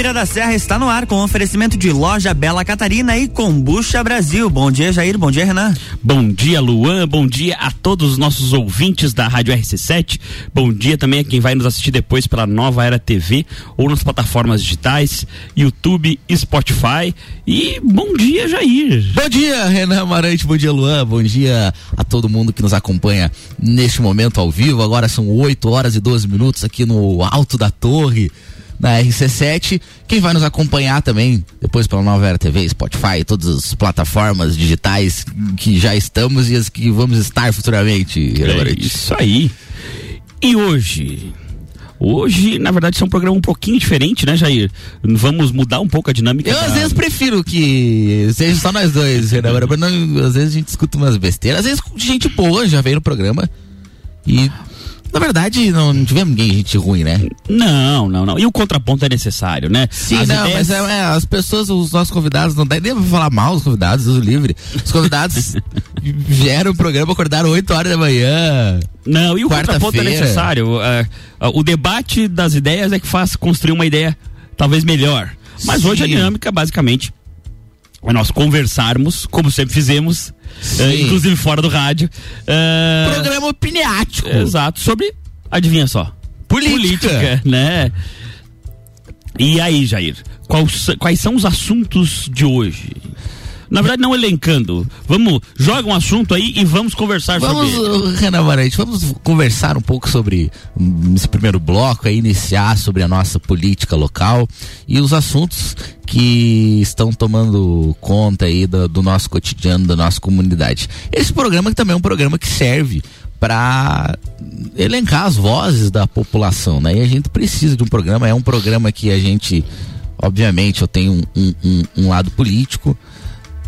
Bira da Serra está no ar com oferecimento de loja Bela Catarina e Combucha Brasil. Bom dia, Jair. Bom dia, Renan. Bom dia, Luan. Bom dia a todos os nossos ouvintes da Rádio RC7. Bom dia também a quem vai nos assistir depois pela Nova Era TV ou nas plataformas digitais, YouTube, Spotify. E bom dia, Jair. Bom dia, Renan Amarante. Bom dia, Luan. Bom dia a todo mundo que nos acompanha neste momento ao vivo. Agora são 8 horas e 12 minutos aqui no Alto da Torre na RC7. Quem vai nos acompanhar também depois pela Nova Era TV, Spotify, todas as plataformas digitais que já estamos e as que vamos estar futuramente. É isso aí. E hoje? Hoje, na verdade, é um programa um pouquinho diferente, né, Jair? Vamos mudar um pouco a dinâmica. Eu, da... às vezes, prefiro que seja só nós dois, Renan. Às vezes a gente escuta umas besteiras. Às vezes, gente boa já veio no programa. E na verdade, não, tivemos ninguém gente ruim, né? Não, não, não. E o contraponto é necessário, né? Sim, as não, ideias... mas é, é, as pessoas, os nossos convidados, não dá nem pra falar mal os convidados, uso livre. Os convidados vieram o programa, acordaram 8 horas da manhã. Não, e o contraponto é necessário. Uh, uh, o debate das ideias é que faz construir uma ideia talvez melhor. Mas Sim. hoje a dinâmica, basicamente, é nós conversarmos, como sempre fizemos, uh, inclusive fora do rádio. Uh, Programa opiniático. Exato, sobre, adivinha só, política, política né? E aí, Jair, quais, quais são os assuntos de hoje? Na verdade, não elencando. Vamos, joga um assunto aí e vamos conversar vamos, sobre ele. Renan Marante, vamos conversar um pouco sobre hum, esse primeiro bloco, aí, iniciar sobre a nossa política local e os assuntos que estão tomando conta aí do, do nosso cotidiano, da nossa comunidade. Esse programa que também é um programa que serve para elencar as vozes da população, né? E a gente precisa de um programa, é um programa que a gente, obviamente, eu tenho um, um, um, um lado político,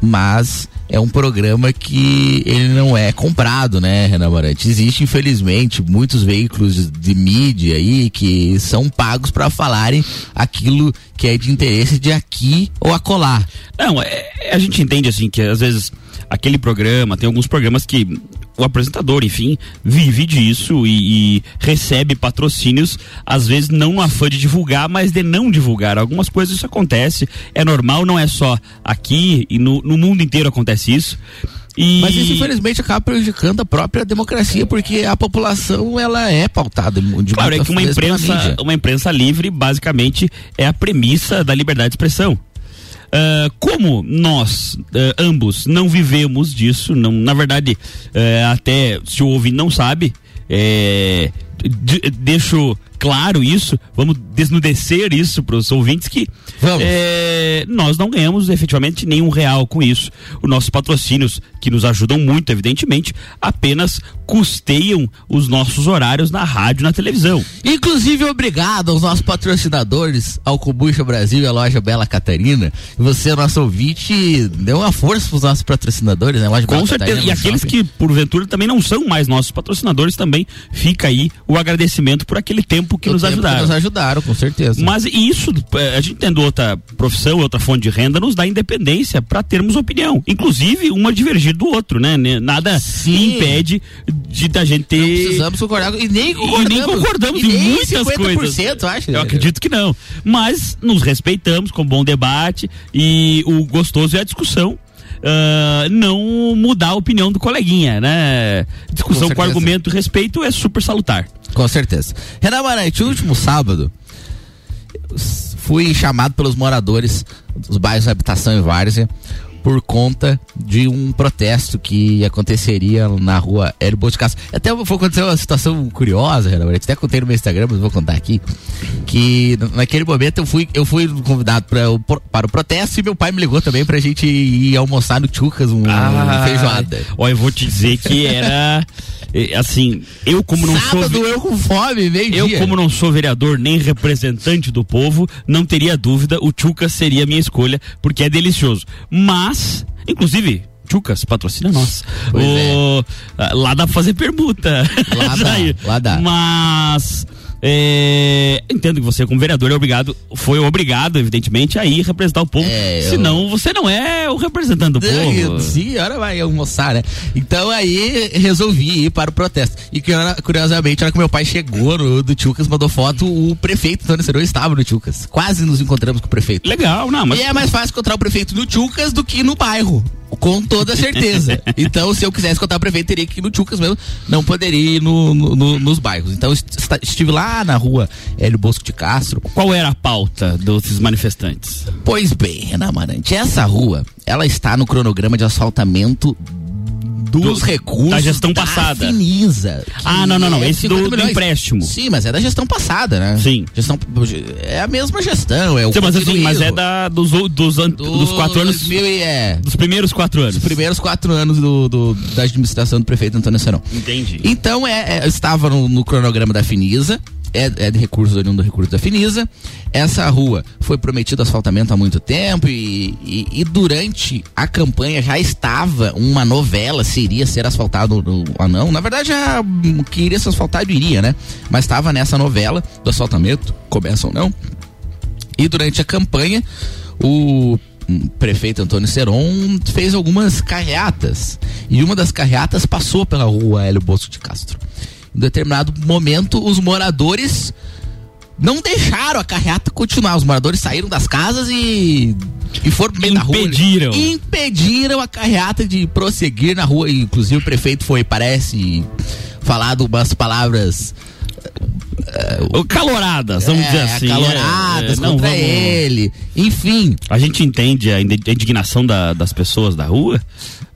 mas é um programa que ele não é comprado, né, Renan Marante? Existe, infelizmente, muitos veículos de mídia aí que são pagos para falarem aquilo que é de interesse de aqui ou acolá. Não, é, a gente entende assim que às vezes aquele programa, tem alguns programas que o apresentador, enfim, vive disso e, e, recebe patrocínios, às vezes não no afã de divulgar, mas de não divulgar. Algumas coisas isso acontece, é normal, não é só aqui e no, no mundo inteiro acontece isso. E... Mas isso infelizmente acaba prejudicando a própria democracia, porque a população ela é pautada de Claro, é que uma imprensa, uma imprensa livre basicamente é a premissa da liberdade de expressão. Uh, como nós uh, ambos não vivemos disso, não, na verdade, uh, até se o ouvinte não sabe, é, deixo claro isso, vamos desnudecer isso para os ouvintes que é, nós não ganhamos efetivamente nenhum real com isso. Os nossos patrocínios, que nos ajudam muito, evidentemente, apenas custeiam os nossos horários na rádio e na televisão. Inclusive, obrigado aos nossos patrocinadores, ao Combucha Brasil e à loja Bela Catarina. Você, nosso ouvinte, deu uma força para os nossos patrocinadores, né? Loja com Bela certeza. Catarina, e aqueles shopping. que, porventura, também não são mais nossos patrocinadores, também fica aí o agradecimento por aquele tempo tempo que nos tempo ajudaram. Que nos ajudaram, com certeza. Mas isso, é, a gente tendo outra profissão, outra fonte de renda, nos dá independência para termos opinião. Inclusive, uma divergir do outro, né? Nada Sim. impede de da gente ter. Não precisamos concordar e nem concordamos. E nem concordamos e em muitas coisas. Acho, Eu acredito que não. Mas nos respeitamos com bom debate e o gostoso é a discussão. Uh, não mudar a opinião do coleguinha, né? Discussão com, com argumento e respeito é super salutar. Com certeza. Renan Marante, último sábado, fui chamado pelos moradores dos bairros habitação e várzea por conta de um protesto que aconteceria na rua Hélio Boticas. Até foi acontecer uma situação curiosa, Renan, até contei no meu Instagram, mas vou contar aqui, que naquele momento eu fui, eu fui convidado pra, para o protesto e meu pai me ligou também pra gente ir almoçar no Chucas, um, ah, feijoada. Olha, eu vou te dizer que era assim, eu como não Sábado, sou eu com fome, meio Eu dia. como não sou vereador nem representante do povo, não teria dúvida, o Chucas seria a minha escolha, porque é delicioso. Mas, inclusive, Chucas, patrocina nós. O, é. Lá dá pra fazer permuta. Lá dá, lá dá. Mas É, entendo que você, como vereador, é obrigado, foi obrigado, evidentemente, a ir representar o povo. É, Senão, eu... você não é o representante do povo. Sim, hora vai almoçar, né? Então aí resolvi ir para o protesto. E curiosamente, na hora que meu pai chegou no, do Tchucas, mandou foto, o prefeito Antônio Serão estava no Tchucas. Quase nos encontramos com o prefeito. Legal, não, mas. E é mais fácil encontrar o prefeito no Tchucas do que no bairro. Com toda certeza. então, se eu quisesse contar o prefeito, teria que ir no Tchucas mesmo. Não poderia ir no, no, no, nos bairros. Então, estive lá na rua Hélio Bosco de Castro. Qual era a pauta desses manifestantes? Pois bem, Renan Marante, essa rua, ela está no cronograma de asfaltamento dos do, recursos da gestão da passada. Finisa, ah, não, não, não. É Esse do, do, empréstimo. Sim, mas é da gestão passada, né? Sim. Gestão, é a mesma gestão. É o Sim, mas, assim, mas é da, dos, dos, do, dos quatro anos. Mil é. Dos primeiros quatro anos. Dos primeiros quatro anos do, do da administração do prefeito Antônio Serão. Entendi. Então, é, é estava no, no cronograma da Finisa é, é de recursos oriundo do recurso da Finisa. Essa rua foi prometido asfaltamento há muito tempo e, e, e, durante a campanha já estava uma novela se iria ser asfaltado ou não. Na verdade, já que iria ser asfaltado iria, né? Mas estava nessa novela do asfaltamento, começa ou não. E durante a campanha, o prefeito Antônio Seron fez algumas carreatas. E uma das carreatas passou pela rua Hélio Bosco de Castro. Em determinado momento, os moradores não deixaram a carreata continuar. Os moradores saíram das casas e, e foram meio da rua. Impediram. Impediram a carreata de prosseguir na rua. Inclusive o prefeito foi, parece, falado umas palavras. Uh, caloradas, vamos é, dizer assim. Caloradas é, contra vamos... ele. Enfim. A gente entende a indignação da, das pessoas da rua.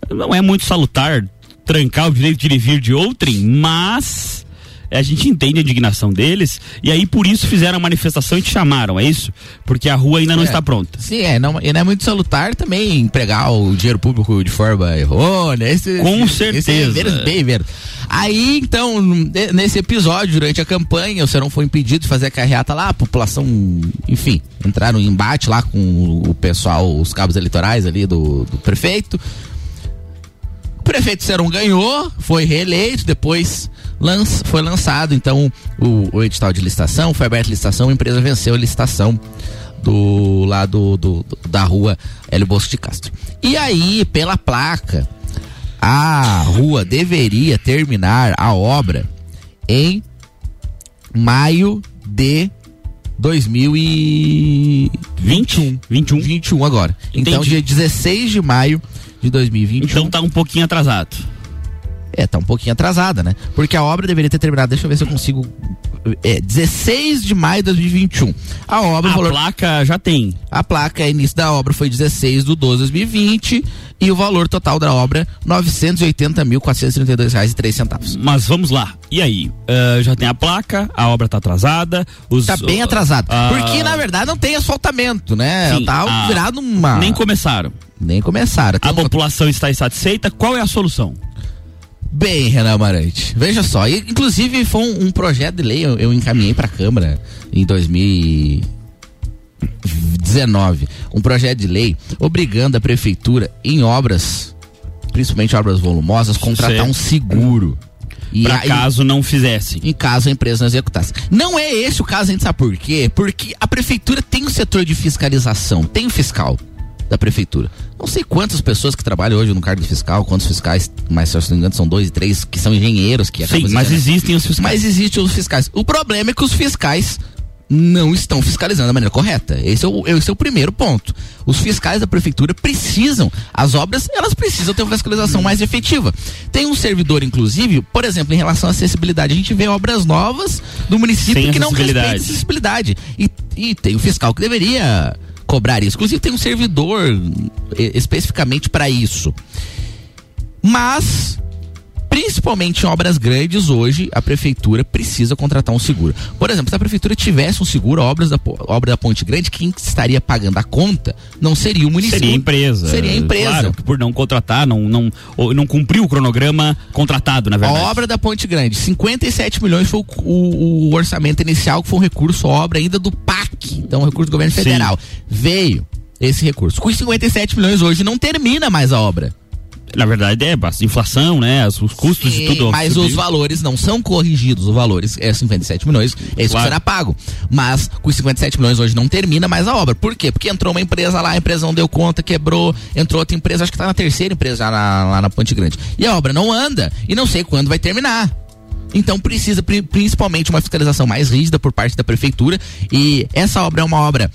Não é muito salutar trancar o direito de ir e vir de outrem, mas a gente entende a indignação deles e aí por isso fizeram a manifestação e te chamaram, é isso? Porque a rua ainda não é, está pronta. Sim, é, não, e não é muito salutar também empregar o dinheiro público de forma errônea. Esse, Com esse, certeza. Esse é bem. Aí, então, nesse episódio, durante a campanha, o Serão foi impedido de fazer a carreata lá, a população, enfim, entraram em embate lá com o pessoal, os cabos eleitorais ali do, do prefeito prefeito Seron ganhou, foi reeleito, depois lanç, foi lançado então o, o, edital de licitação, foi aberta a licitação, a empresa venceu a licitação do lado do, do, da rua Hélio Bosco de Castro. E aí, pela placa, a rua deveria terminar a obra em maio de 2021. 21. 21 agora. Então, Entendi. Então, dia 16 de maio de 2021. Então tá um pouquinho atrasado. É, tá um pouquinho atrasada, né? Porque a obra deveria ter terminado, deixa eu ver se eu consigo. É, 16 de maio de 2021. A obra. A valor, placa já tem. A placa, início da obra foi 16 de 12 de 2020 e o valor total da obra R$ 980.432,03 centavos. Mas vamos lá. E aí? Uh, já tem a placa, a obra tá atrasada. Os, tá bem atrasado. Uh, porque, na verdade, não tem asfaltamento, né? Sim, tá uh, virado uma. Nem começaram. Nem começaram. Tem a um... população está insatisfeita. Qual é a solução? Bem, Renan Amarante, veja só, inclusive foi um, um projeto de lei eu, eu encaminhei para a Câmara em 2019, um projeto de lei obrigando a prefeitura em obras, principalmente obras volumosas, contratar um seguro. Para caso não fizesse. Em caso a empresa não executasse. Não é esse o caso, a gente sabe por quê? Porque a prefeitura tem um setor de fiscalização, tem o um fiscal da prefeitura. Não sei quantas pessoas que trabalham hoje no cargo de fiscal, quantos fiscais, mas se eu não me engano são dois e três, que são engenheiros que Sim, mas existem os fiscais. Mas existem os fiscais. O problema é que os fiscais não estão fiscalizando da maneira correta. Esse é, o, esse é o primeiro ponto. Os fiscais da prefeitura precisam, as obras, elas precisam ter uma fiscalização mais efetiva. Tem um servidor, inclusive, por exemplo, em relação à acessibilidade, a gente vê obras novas do município Sem que não respeitam acessibilidade. E, e tem o fiscal que deveria cobrar isso. Inclusive tem um servidor especificamente para isso. Mas principalmente em obras grandes, hoje a prefeitura precisa contratar um seguro. Por exemplo, se a prefeitura tivesse um seguro, obras da, obra da Ponte Grande, quem estaria pagando a conta não seria o município. Seria a empresa. Seria a empresa. Claro, por não contratar, não, não, não cumpriu o cronograma contratado, na verdade. A obra da Ponte Grande, 57 milhões foi o, o, o orçamento inicial, que foi um recurso, obra ainda do PAC, então um recurso do governo federal. Sim. Veio esse recurso. Com 57 milhões hoje não termina mais a obra Na verdade é a inflação, né? Os custos Sim, de tudo. Mas subiu. os valores não são corrigidos. Os valores é 57 milhões, é isso claro. que será pago. Mas com os 57 milhões hoje não termina mais a obra. Por quê? Porque entrou uma empresa lá, a empresa não deu conta, quebrou, entrou outra empresa, acho que tá na terceira empresa lá, lá na Ponte Grande. E a obra não anda. E não sei quando vai terminar. Então precisa principalmente uma fiscalização mais rígida por parte da prefeitura. E essa obra é uma obra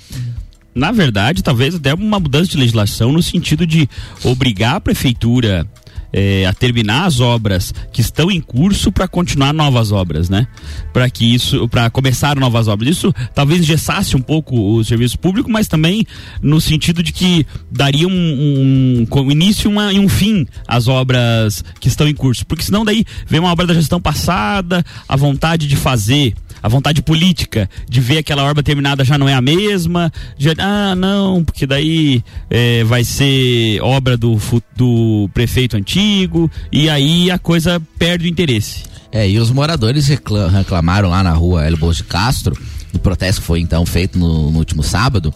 na verdade, talvez até uma mudança de legislação no sentido de obrigar a prefeitura é, a terminar as obras que estão em curso para continuar novas obras, né? Para que isso, para começar novas obras. Isso talvez gessasse um pouco o serviço público, mas também no sentido de que daria um, um, um início uma, e um fim às obras que estão em curso, porque senão daí vem uma obra da gestão passada, a vontade de fazer a vontade política de ver aquela obra terminada já não é a mesma. Já, ah, não, porque daí é, vai ser obra do, do prefeito antigo, e aí a coisa perde o interesse. É, e os moradores reclamaram lá na rua Elbos de Castro, o protesto foi então feito no, no último sábado,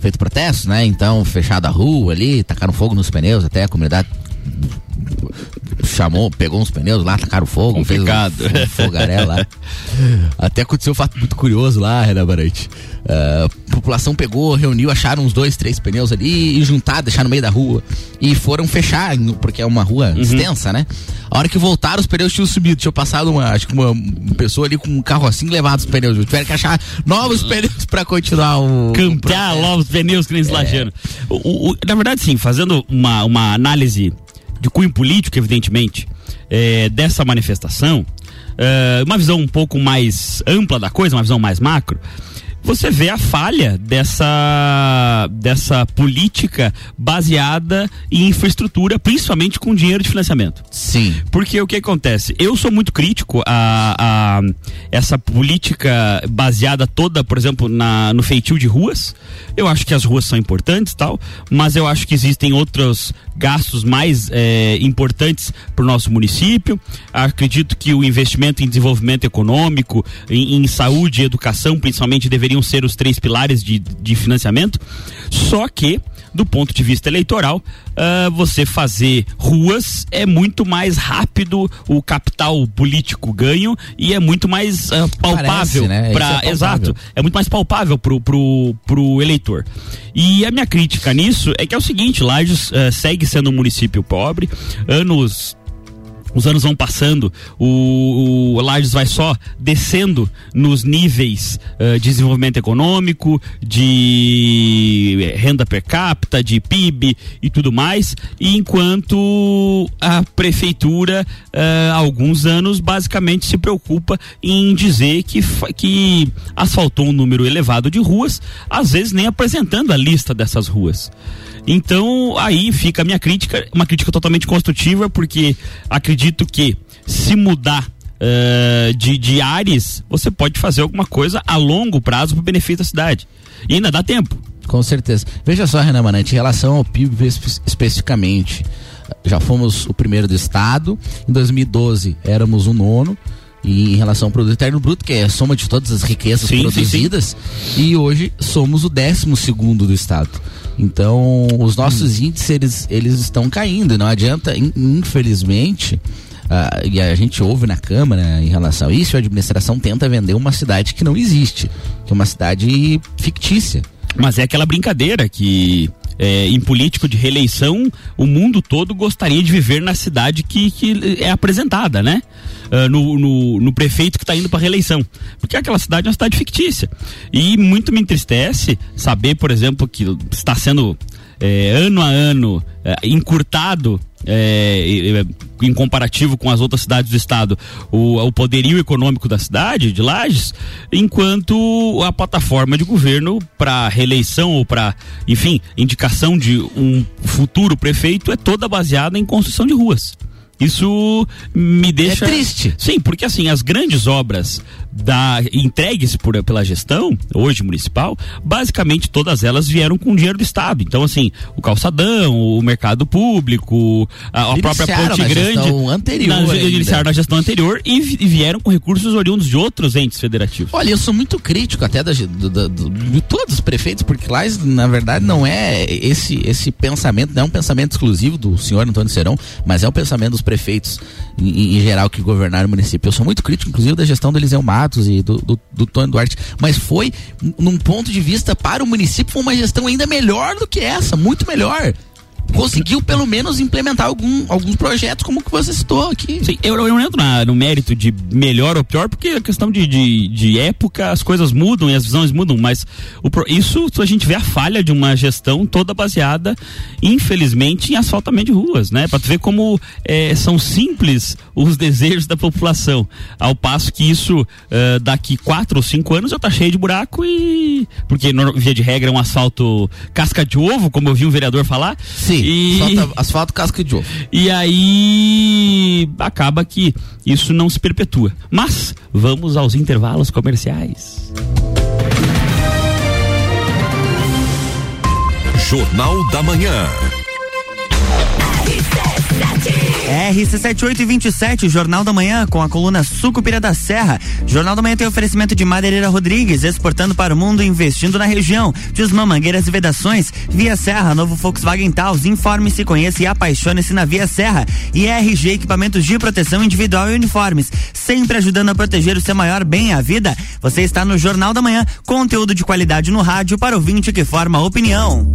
feito protesto, né? Então, fechada a rua ali, tacaram fogo nos pneus, até a comunidade chamou, pegou uns pneus lá, tacaram fogo, Complicado. fez um, um fogaré lá. Até aconteceu um fato muito curioso lá, Renan Barante. Uh, a população pegou, reuniu, acharam uns dois, três pneus ali e juntar, deixar no meio da rua. E foram fechar, porque é uma rua uhum. extensa, né? A hora que voltaram, os pneus tinham subido. Tinha passado uma, acho que uma pessoa ali com um carro assim levado os pneus. Tiveram que achar novos pneus para continuar o. Campear novos pneus que nem é. o, o, Na verdade, sim, fazendo uma, uma análise de cunho político, evidentemente, é, dessa manifestação, é, uma visão um pouco mais ampla da coisa, uma visão mais macro, você vê a falha dessa, dessa política baseada em infraestrutura, principalmente com dinheiro de financiamento. Sim. Porque o que acontece? Eu sou muito crítico a, a essa política baseada toda, por exemplo, na, no feitio de ruas. Eu acho que as ruas são importantes tal, mas eu acho que existem outros gastos mais é, importantes para o nosso município. Acredito que o investimento em desenvolvimento econômico, em, em saúde e educação, principalmente, deveriam ser os três pilares de, de financiamento. Só que do ponto de vista eleitoral, uh, você fazer ruas é muito mais rápido o capital político ganho e é muito mais uh, palpável né? é exato é muito mais palpável pro, pro, pro eleitor e a minha crítica nisso é que é o seguinte Lages uh, segue sendo um município pobre anos os anos vão passando, o, o Lages vai só descendo nos níveis uh, de desenvolvimento econômico, de renda per capita, de PIB e tudo mais, e enquanto a prefeitura, uh, há alguns anos, basicamente se preocupa em dizer que, que asfaltou um número elevado de ruas, às vezes nem apresentando a lista dessas ruas. Então, aí fica a minha crítica, uma crítica totalmente construtiva, porque acredito que se mudar uh, de, de áreas, você pode fazer alguma coisa a longo prazo para o benefício da cidade. E ainda dá tempo. Com certeza. Veja só, Renan Manante, em relação ao PIB espe especificamente, já fomos o primeiro do estado, em 2012 éramos o nono, em relação ao produto interno bruto, que é a soma de todas as riquezas sim, produzidas, sim, sim. e hoje somos o décimo segundo do estado. Então, os nossos hum. índices, eles, eles estão caindo. Não adianta, infelizmente, uh, e a gente ouve na Câmara em relação a isso, a administração tenta vender uma cidade que não existe, que é uma cidade fictícia. Mas é aquela brincadeira que é, em político de reeleição, o mundo todo gostaria de viver na cidade que, que é apresentada, né? Uh, no, no, no, prefeito que está indo para reeleição. Porque aquela cidade é uma cidade fictícia. E muito me entristece saber, por exemplo, que está sendo é, ano a ano é, encurtado é, em comparativo com as outras cidades do estado, o, o poderio econômico da cidade, de Lages, enquanto a plataforma de governo para reeleição ou para, enfim, indicação de um futuro prefeito é toda baseada em construção de ruas. Isso me deixa. É triste. Sim, porque assim, as grandes obras da entregues por, pela gestão, hoje municipal, basicamente todas elas vieram com dinheiro do Estado. Então, assim, o calçadão, o mercado público, a, a própria Ponte Grande. Anterior na, iniciaram na gestão anterior e, e, vieram com recursos oriundos de outros entes federativos. Olha, eu sou muito crítico até da, do, do, do, de todos os prefeitos, porque lá, na verdade, não é esse, esse pensamento, não é um pensamento exclusivo do senhor Antônio Serão, mas é um pensamento dos prefeitos em, em geral que governaram o município. Eu sou muito crítico, inclusive, da gestão do Eliseu Matos e do, do, do Tony Duarte, mas foi, num ponto de vista para o município, foi uma gestão ainda melhor do que essa, muito melhor conseguiu pelo menos implementar algum, alguns projetos como que você citou aqui. Sim, eu, eu não entro na, no mérito de melhor ou pior, porque a questão de, de, de época, as coisas mudam e as visões mudam, mas o, isso a gente vê a falha de uma gestão toda baseada, infelizmente, em asfaltamento de ruas, né? Para ver como é, são simples os desejos da população, ao passo que isso uh, daqui quatro ou cinco anos já tá cheio de buraco e porque via de regra é um asfalto casca de ovo, como eu vi um vereador falar. Sim. E... Asfalto, asfalto casca de ovo. E aí acaba que isso não se perpetua. Mas vamos aos intervalos comerciais. Jornal da Manhã. RC7827, Jornal da Manhã, com a coluna Sucupira da Serra. Jornal da Manhã tem oferecimento de Madeireira Rodrigues, exportando para o mundo, investindo na região. Desmã Mangueiras e Vedações, Via Serra, novo Volkswagen Taos. Informe-se, conheça e apaixone-se na Via Serra. E RG Equipamentos de Proteção Individual e Uniformes, sempre ajudando a proteger o seu maior bem, a vida. Você está no Jornal da Manhã, conteúdo de qualidade no rádio para o ouvinte que forma opinião.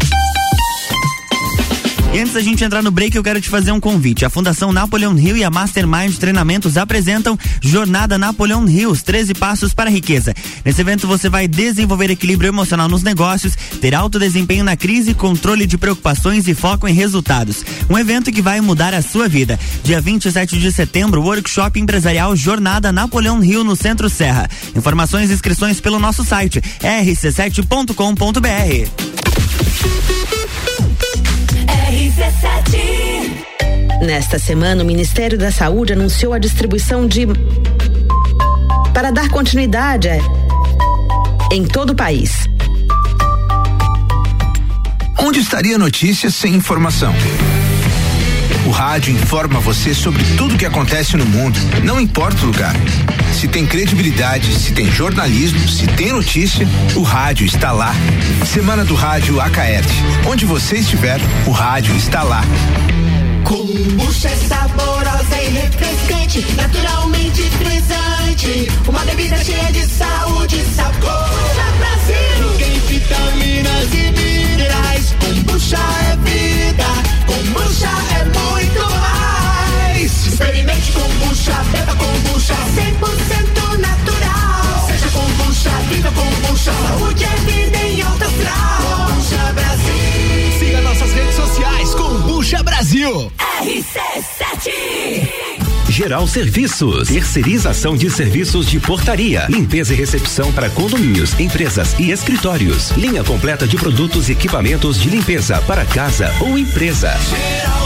E antes da gente entrar no break, eu quero te fazer um convite. A Fundação Napoleon Hill e a Mastermind Treinamentos apresentam Jornada Napoleon Hill, os 13 passos para a riqueza. Nesse evento você vai desenvolver equilíbrio emocional nos negócios, ter alto desempenho na crise, controle de preocupações e foco em resultados. Um evento que vai mudar a sua vida. Dia 27 de setembro, workshop empresarial Jornada Napoleon Hill no Centro Serra. Informações e inscrições pelo nosso site rc7.com.br. Nesta semana, o Ministério da Saúde anunciou a distribuição de. para dar continuidade em todo o país. Onde estaria a notícia sem informação? O rádio informa você sobre tudo o que acontece no mundo, não importa o lugar. Se tem credibilidade, se tem jornalismo, se tem notícia, o rádio está lá. Semana do Rádio Acaerte. Onde você estiver, o rádio está lá. Kombucha é saborosa e refrescante, naturalmente frisante. Uma bebida cheia de saúde e 100% natural. Seja kombucha, viva kombucha. Saúde é vida em alta astral. Kombucha Brasil. Siga nossas redes sociais. Kombucha Brasil. RC7 Geral Serviços, terceirização de serviços de portaria, limpeza e recepção para condomínios, empresas e escritórios. Linha completa de produtos e equipamentos de limpeza para casa ou empresa. Geral.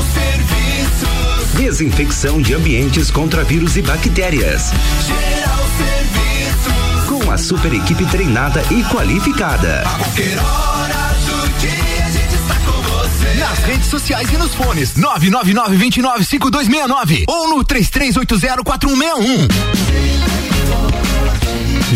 Desinfecção de ambientes contra vírus e bactérias. Geral Serviços. Com a super equipe treinada e qualificada. A qualquer hora do dia a gente está com você. Nas redes sociais e nos fones 999-295269 ou no 33804161.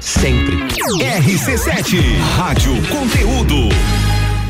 Sempre. RC7, Rádio Conteúdo.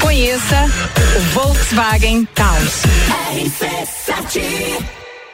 Conheça o Volkswagen Taos.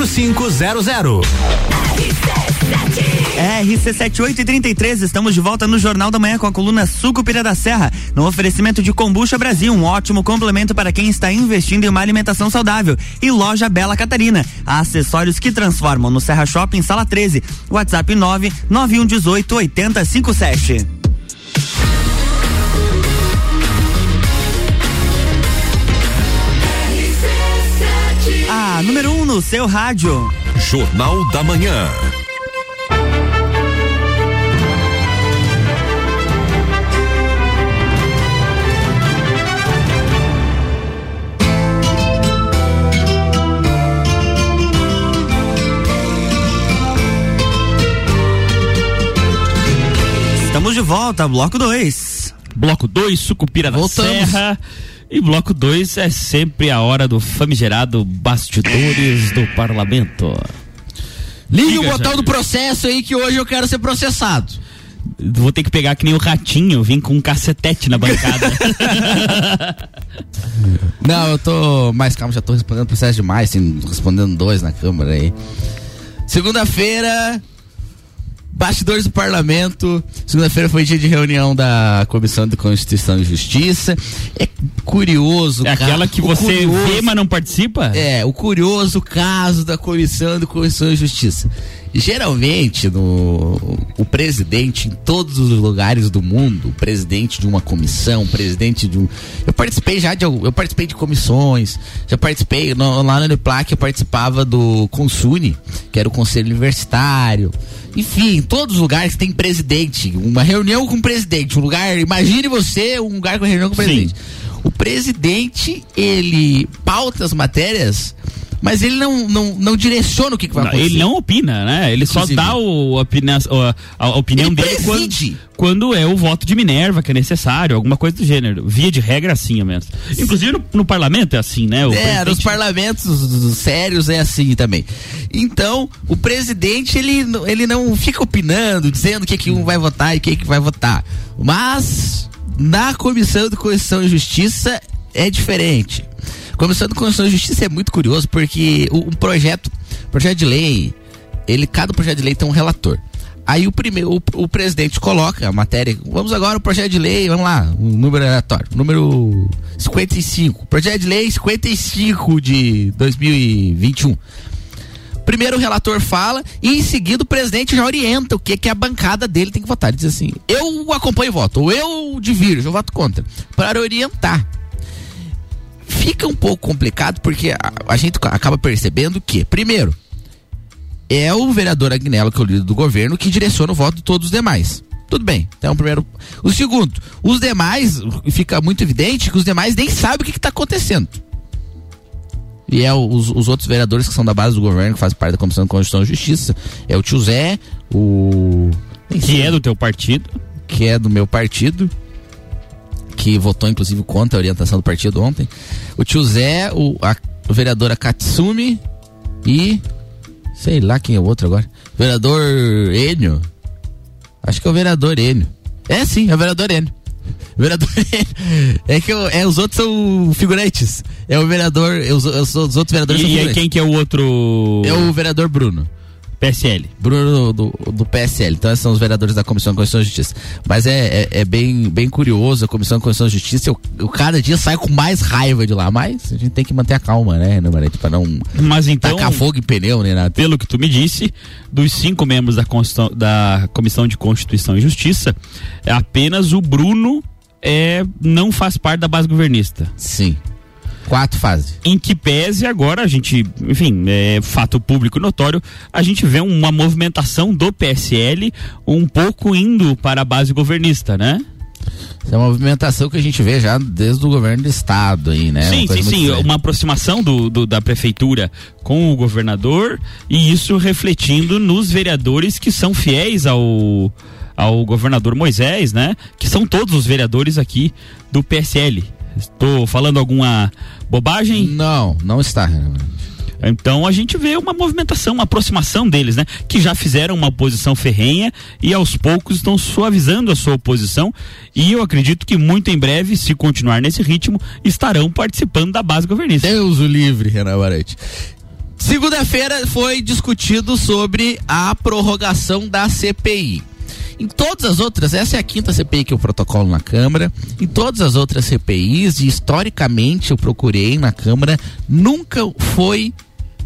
4500. RC7833, estamos de volta no Jornal da Manhã com a coluna Sucupira da Serra, no oferecimento de Combucha Brasil, um ótimo complemento para quem está investindo em uma alimentação saudável. E Loja Bela Catarina, acessórios que transformam no Serra Shopping, sala 13, WhatsApp 99118 8057. A número 1 um no seu rádio. Jornal da Manhã. Estamos de volta, bloco 2. Bloco 2, Sucupira da Voltamos. Serra. E bloco 2 é sempre a hora do famigerado Bastidores do Parlamento. Liga o botão do processo aí que hoje eu quero ser processado. Vou ter que pegar que nem o ratinho, vim com um cacetete na bancada. Não, eu tô mais calmo, já tô respondendo processo demais, assim, respondendo dois na câmara aí. Segunda-feira, bastidores do parlamento. Segunda-feira foi dia de reunião da Comissão de Constituição e Justiça. É curioso, é aquela que você curioso- vê, mas não participa? É, o curioso caso da Comissão de Constituição e Justiça. Geralmente, no, o presidente em todos os lugares do mundo, o presidente de uma comissão, o presidente de um. Eu participei já de. Eu participei de comissões, já participei. no- lá no Uniplac eu participava do Consune, que era o Conselho Universitário. Enfim, em todos os lugares tem presidente. Uma reunião com o presidente. Um lugar. Imagine você, um lugar com reunião com o presidente. O presidente, ele pauta as matérias, mas ele não, não, não direciona o que, que vai acontecer. ele não opina, né? Ele só Inclusive. dá o, a, opina- a- a opinião Ele dele quando, quando é o voto de Minerva que é necessário, alguma coisa do gênero. Via de regra, assim, ao menos. Inclusive no, no parlamento é assim, né? O É, presidente- nos parlamentos sérios é assim também. Então, o presidente, ele, ele não fica opinando, dizendo o que, que um vai votar e o que, que vai votar. Mas, na Comissão de Constituição e Justiça, é diferente. A de Constituição e Justiça é muito curioso porque o, um projeto, projeto de lei, ele, cada projeto de lei tem um relator. Aí o primeiro, o, o presidente coloca a matéria. Vamos agora o projeto de lei, vamos lá, o número aleatório, número 55. Projeto de lei 55 de 2021. Primeiro o relator fala e em seguida o presidente já orienta o que que a bancada dele tem que votar. Ele diz assim: "Eu acompanho e voto, ou eu divirjo, eu voto contra", para orientar. Fica um pouco complicado porque a, a gente acaba percebendo que, primeiro, é o vereador Agnello, que é o líder do governo, que direciona o voto de todos os demais. Tudo bem, então primeiro. O segundo, os demais, fica muito evidente que os demais nem sabem o que está acontecendo. E é os, os, outros vereadores que são da base do governo, que fazem parte da Comissão de Constituição e Justiça. É o tio Zé, o. Que é do teu partido. Que é do meu partido. Que votou, inclusive, contra a orientação do partido ontem. O tio Zé, o, a, o vereador Akatsumi e. Sei lá quem é o outro agora. Vereador Enio. Acho que é o vereador Enio. É sim, é o vereador Enio. Vereador é que eu, é, os outros são figurantes. É o vereador, é os, os, os outros vereadores e, são figurantes. E quem que é o outro? É o vereador Bruno. PSL. Bruno do, do, PSL. Então, esses são os vereadores da Comissão de Constituição e Justiça. Mas é, é, é, bem, bem curioso a Comissão de Constituição e Justiça. Eu, eu, cada dia saio com mais raiva de lá. Mas a gente tem que manter a calma, né, Renan Marete? Pra não mas então, tacar fogo em pneu, né, nada. Pelo que tu me disse, dos cinco membros da, da Comissão de Constituição e Justiça, é apenas o Bruno é, não faz parte da base governista. Sim. Quatro fases. Em que pese agora a gente, enfim, é fato público notório, a gente vê uma movimentação do PSL um pouco indo para a base governista, né? Essa é uma movimentação que a gente vê já desde o governo do estado aí, né? Sim, sim, sim. Uma aproximação do, do, da prefeitura com o governador e isso refletindo nos vereadores que são fiéis ao, ao governador Moisés, né? Que são todos os vereadores aqui do PSL. Estou falando alguma bobagem? Não, não está. Então a gente vê uma movimentação, uma aproximação deles, né? Que já fizeram uma oposição ferrenha e aos poucos estão suavizando a sua oposição. E eu acredito que muito em breve, se continuar nesse ritmo, estarão participando da base governista. Deus o livre, Renan Barete. Segunda-feira foi discutido sobre a prorrogação da CPI. Em todas as outras, essa é a quinta CPI que eu protocolo na Câmara. Em todas as outras CPIs, e historicamente eu procurei na Câmara, nunca foi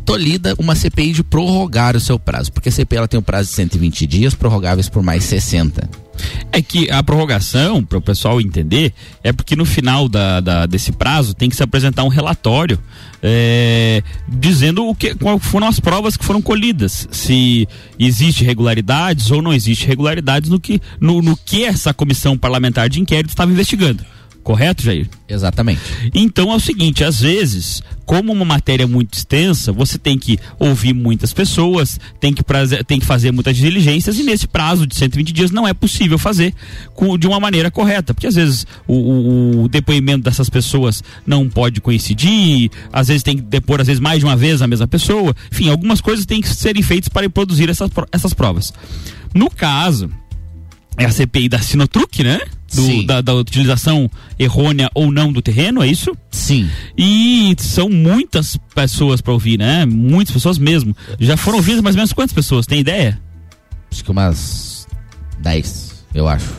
tolhida uma CPI de prorrogar o seu prazo, porque a CPI ela tem um prazo de 120 dias, prorrogáveis por mais 60. É que a prorrogação, para o pessoal entender, é porque no final da, da, desse prazo tem que se apresentar um relatório é, dizendo o que, qual foram as provas que foram colhidas, se existe irregularidades ou não existe irregularidades no que, no, no que essa comissão parlamentar de inquérito estava investigando. Correto, Jair? Exatamente. Então é o seguinte, às vezes, como uma matéria é muito extensa, você tem que ouvir muitas pessoas, tem que, prazer, tem que fazer muitas diligências e nesse prazo de 120 dias não é possível fazer com, de uma maneira correta, porque às vezes o, o, o, depoimento dessas pessoas não pode coincidir, às vezes tem que depor às vezes mais de uma vez a mesma pessoa, enfim, algumas coisas têm que serem feitas para produzir essas, essas provas. No caso, é a CPI da Sinotruc, né? Do, da, da, utilização errônea ou não do terreno, é isso? Sim. E são muitas pessoas para ouvir, né? Muitas pessoas mesmo. Já foram ouvidas mais ou menos quantas pessoas? Tem ideia? Acho que umas 10, eu acho.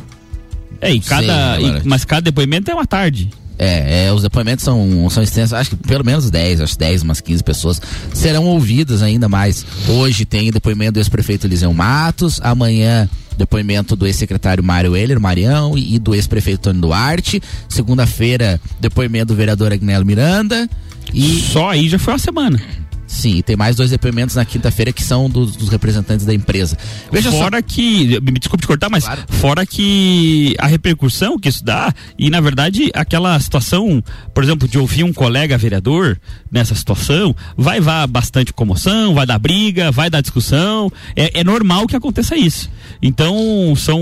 É, e cada, e, mas cada depoimento é uma tarde. É, é, os depoimentos são, são extensos, acho que pelo menos 10, acho 10, umas 15 pessoas serão ouvidas ainda mais. Hoje tem depoimento do ex-prefeito Eliseu Matos, amanhã depoimento do ex-secretário Mário Heller, Marião, e, do ex-prefeito Tony Duarte. Segunda-feira, depoimento do vereador Agnello Miranda. E só aí já foi uma semana. Sim, e tem mais dois depoimentos na quinta-feira que são dos, dos, representantes da empresa. Veja fora só... que, me desculpe te cortar, mas claro. fora que a repercussão que isso dá e na verdade aquela situação, por exemplo, de ouvir um colega vereador nessa situação, vai dar bastante comoção, vai dar briga, vai dar discussão, é, é normal que aconteça isso. Então são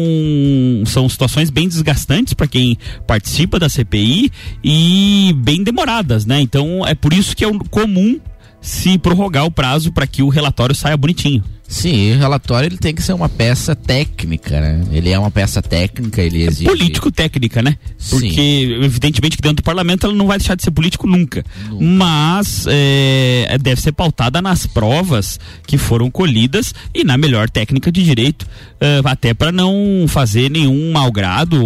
são situações bem desgastantes para quem participa da CPI e bem demoradas, né? Então é por isso que é comum se prorrogar o prazo para que o relatório saia bonitinho. Sim, o relatório ele tem que ser uma peça técnica, né? Ele é uma peça técnica, ele é exige... É político-técnica, né? Porque, Sim. evidentemente, que dentro do parlamento ela não vai deixar de ser político nunca. nunca. Mas é, deve ser pautada nas provas que foram colhidas e na melhor técnica de direito, é, até para não fazer nenhum malgrado,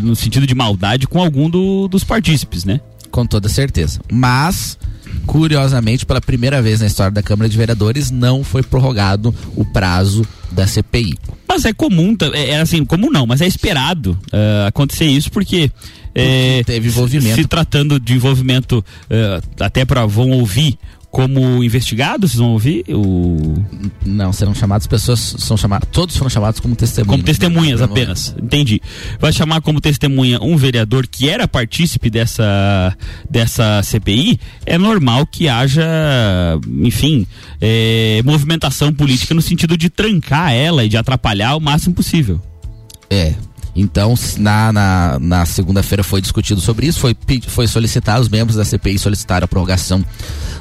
no sentido de maldade, com algum do, dos partícipes, né? Com toda certeza. Mas Curiosamente, pela primeira vez na história da Câmara de Vereadores, não foi prorrogado o prazo da CPI. Mas é comum, é, é assim, comum não, mas é esperado uh, acontecer isso porque é, teve envolvimento. Se, tratando de envolvimento, é, até para vão ouvir como investigados, vocês vão ouvir? O... Não, serão chamados pessoas, são chamados, todos foram chamados como testemunhas. Como testemunhas apenas, entendi. Vai chamar como testemunha um vereador que era partícipe dessa, dessa CPI, é normal que haja, enfim, é, movimentação política no sentido de trancar ela e de atrapalhar o máximo possível. É, então, na, na, na segunda-feira foi discutido sobre isso, foi, foi solicitar, os membros da CPI solicitaram a prorrogação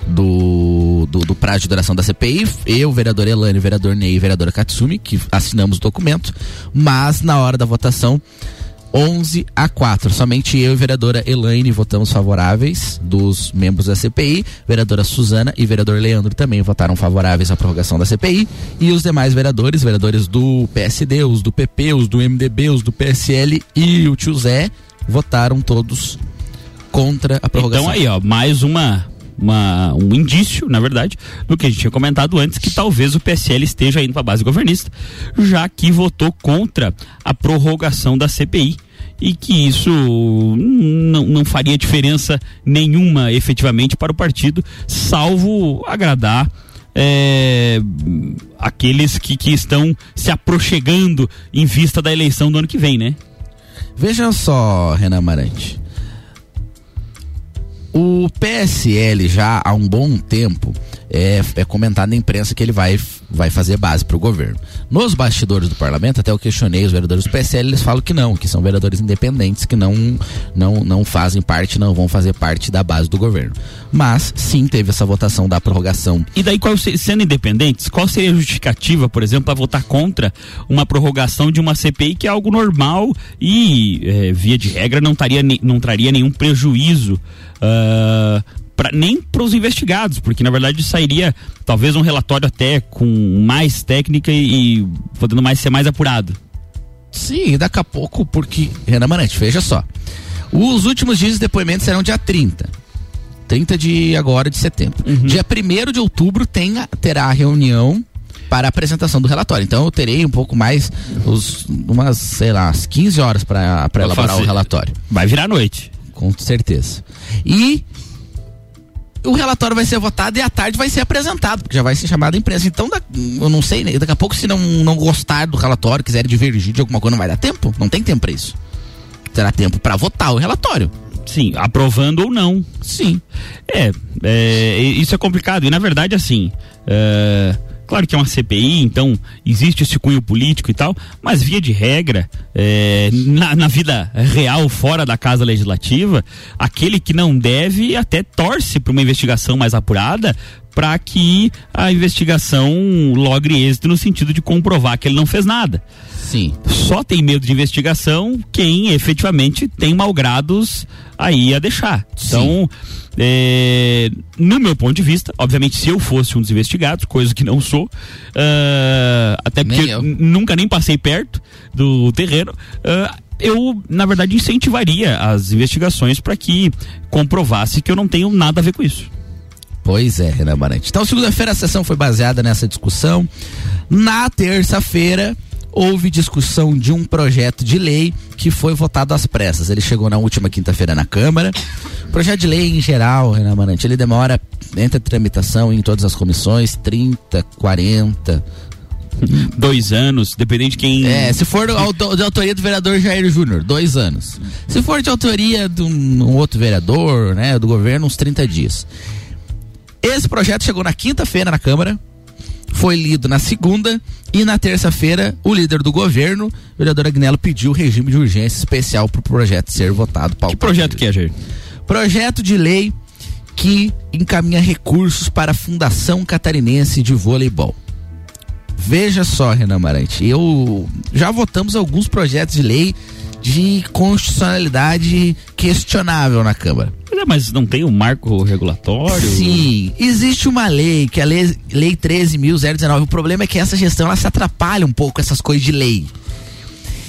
do, do, do, prazo de duração da CPI. Eu, vereador Elane, vereador Ney e vereadora Katsumi, que assinamos o documento, mas na hora da votação 11 a 4. Somente eu e vereadora Elaine votamos favoráveis dos membros da CPI. Vereadora Suzana e vereador Leandro também votaram favoráveis à prorrogação da CPI. E os demais vereadores, vereadores do PSD, os do PP, os do MDB, os do PSL e o tio Zé, votaram todos contra a prorrogação. Então aí, ó, mais uma uma, um indício, na verdade, do que a gente tinha comentado antes, que talvez o PSL esteja indo para a base governista, já que votou contra a prorrogação da CPI e que isso não, não faria diferença nenhuma efetivamente para o partido, salvo agradar é, aqueles que, que estão se aproxegando em vista da eleição do ano que vem, né? Veja só, Renan Amarante. O PSL já há um bom tempo é, é comentado na imprensa que ele vai, vai fazer base para o governo. Nos bastidores do parlamento, até eu questionei os vereadores do PSL, eles falam que não, que são vereadores independentes, que não, não, não fazem parte, não vão fazer parte da base do governo. Mas sim teve essa votação da prorrogação. E daí, qual, sendo independentes, qual seria a justificativa, por exemplo, para votar contra uma prorrogação de uma CPI que é algo normal e, é, via de regra, não, taria, não traria nenhum prejuízo uh, pra, nem para os investigados, porque na verdade sairia talvez um relatório até com mais técnica e, e podendo mais ser mais apurado. Sim, daqui a pouco, porque. Renan Manante, veja só. Os últimos dias de depoimento serão dia 30. 30 de agora de setembro. Uhum. Dia 1 de outubro tem, terá a reunião para a apresentação do relatório. Então eu terei um pouco mais, os, umas, sei lá, as 15 horas para elaborar o relatório. Vai virar noite. Com certeza. E o relatório vai ser votado e à tarde vai ser apresentado, porque já vai ser chamado a imprensa. Então, eu não sei, né? daqui a pouco, se não, não gostar do relatório, quiser divergir de alguma coisa, não vai dar tempo? Não tem tempo para isso. Terá tempo para votar o relatório. Sim, aprovando ou não. Sim. É, é isso é complicado. E na verdade, assim. É Claro que é uma CPI, então existe esse cunho político e tal, mas via de regra, é, na, na, vida real, fora da casa legislativa, aquele que não deve até torce para uma investigação mais apurada para que a investigação logre êxito no sentido de comprovar que ele não fez nada. Sim. Só tem medo de investigação quem efetivamente tem malgrados aí a deixar. Sim. Então, é, no meu ponto de vista, obviamente, se eu fosse um dos investigados, coisa que não sou, uh, até porque nem nunca nem passei perto do terreno, uh, eu, na verdade, incentivaria as investigações para que comprovasse que eu não tenho nada a ver com isso. Pois é, Renan Marante. Então, segunda-feira a sessão foi baseada nessa discussão. Na terça-feira, houve discussão de um projeto de lei que foi votado às pressas. Ele chegou na última quinta-feira na Câmara. O projeto de lei em geral, Renan Marante, ele demora entre a tramitação em todas as comissões 30, 40, dois anos, dependendo de quem. É, se for de autoria do vereador Jair Júnior, dois anos. Se for de autoria de um, um, outro vereador, né, do governo, uns 30 dias. Esse projeto chegou na quinta-feira na Câmara, foi lido na segunda e na terça-feira o líder do governo, o vereador Agnello, pediu regime de urgência especial para o projeto ser votado. Que projeto que é, Jair? Projeto de lei que encaminha recursos para a Fundação Catarinense de Voleibol. Veja só, Renan Marante, eu já votamos alguns projetos de lei de constitucionalidade questionável na Câmara. É, mas não tem um marco regulatório? Sim, existe uma lei, que é a Lei, lei 13.019. O problema é que essa gestão ela se atrapalha um pouco essas coisas de lei.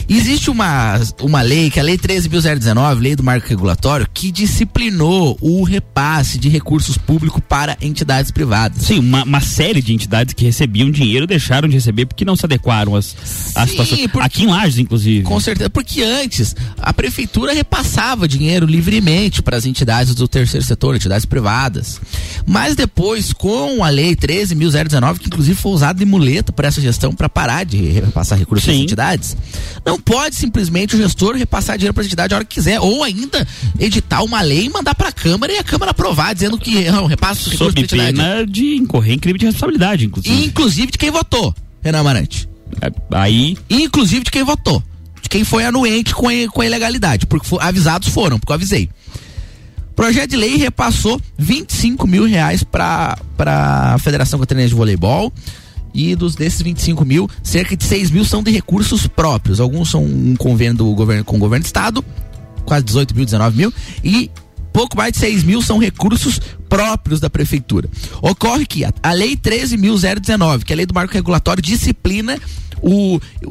Existe uma, uma lei, que é a Lei 13.019, Lei do Marco Regulatório, que disciplinou o repasse de recursos públicos para entidades privadas. Sim, uma, uma série de entidades que recebiam dinheiro deixaram de receber porque não se adequaram às, às situações. Aqui em Lages, inclusive. Com certeza, porque antes a prefeitura repassava dinheiro livremente para as entidades do terceiro setor, entidades privadas. Mas depois, com a lei 13.019, que inclusive foi usada de muleta para essa gestão para parar de repassar recursos às Sim. entidades, não pode simplesmente o gestor repassar dinheiro para a entidade a hora que quiser, ou ainda editar uma lei e mandar para a Câmara e a Câmara aprovar, dizendo que não, repassa os Sob pena de incorrer em crime de responsabilidade, inclusive. Inclusive de quem votou, Renan Amarante. É, Aí, inclusive de quem votou, de quem foi anuente com a, com a ilegalidade, porque fo- avisados foram, porque eu avisei. Projeto de lei repassou 25 mil reais para a Federação Catarinense de Voleibol. E dos desses 25 mil, cerca de 6 mil são de recursos próprios. Alguns são um convênio do governo com o governo do estado, quase 18 mil, 19 mil. E pouco mais de 6 mil são recursos próprios da prefeitura. Ocorre que a, a lei 13.019, que é a lei do marco regulatório, disciplina o, o,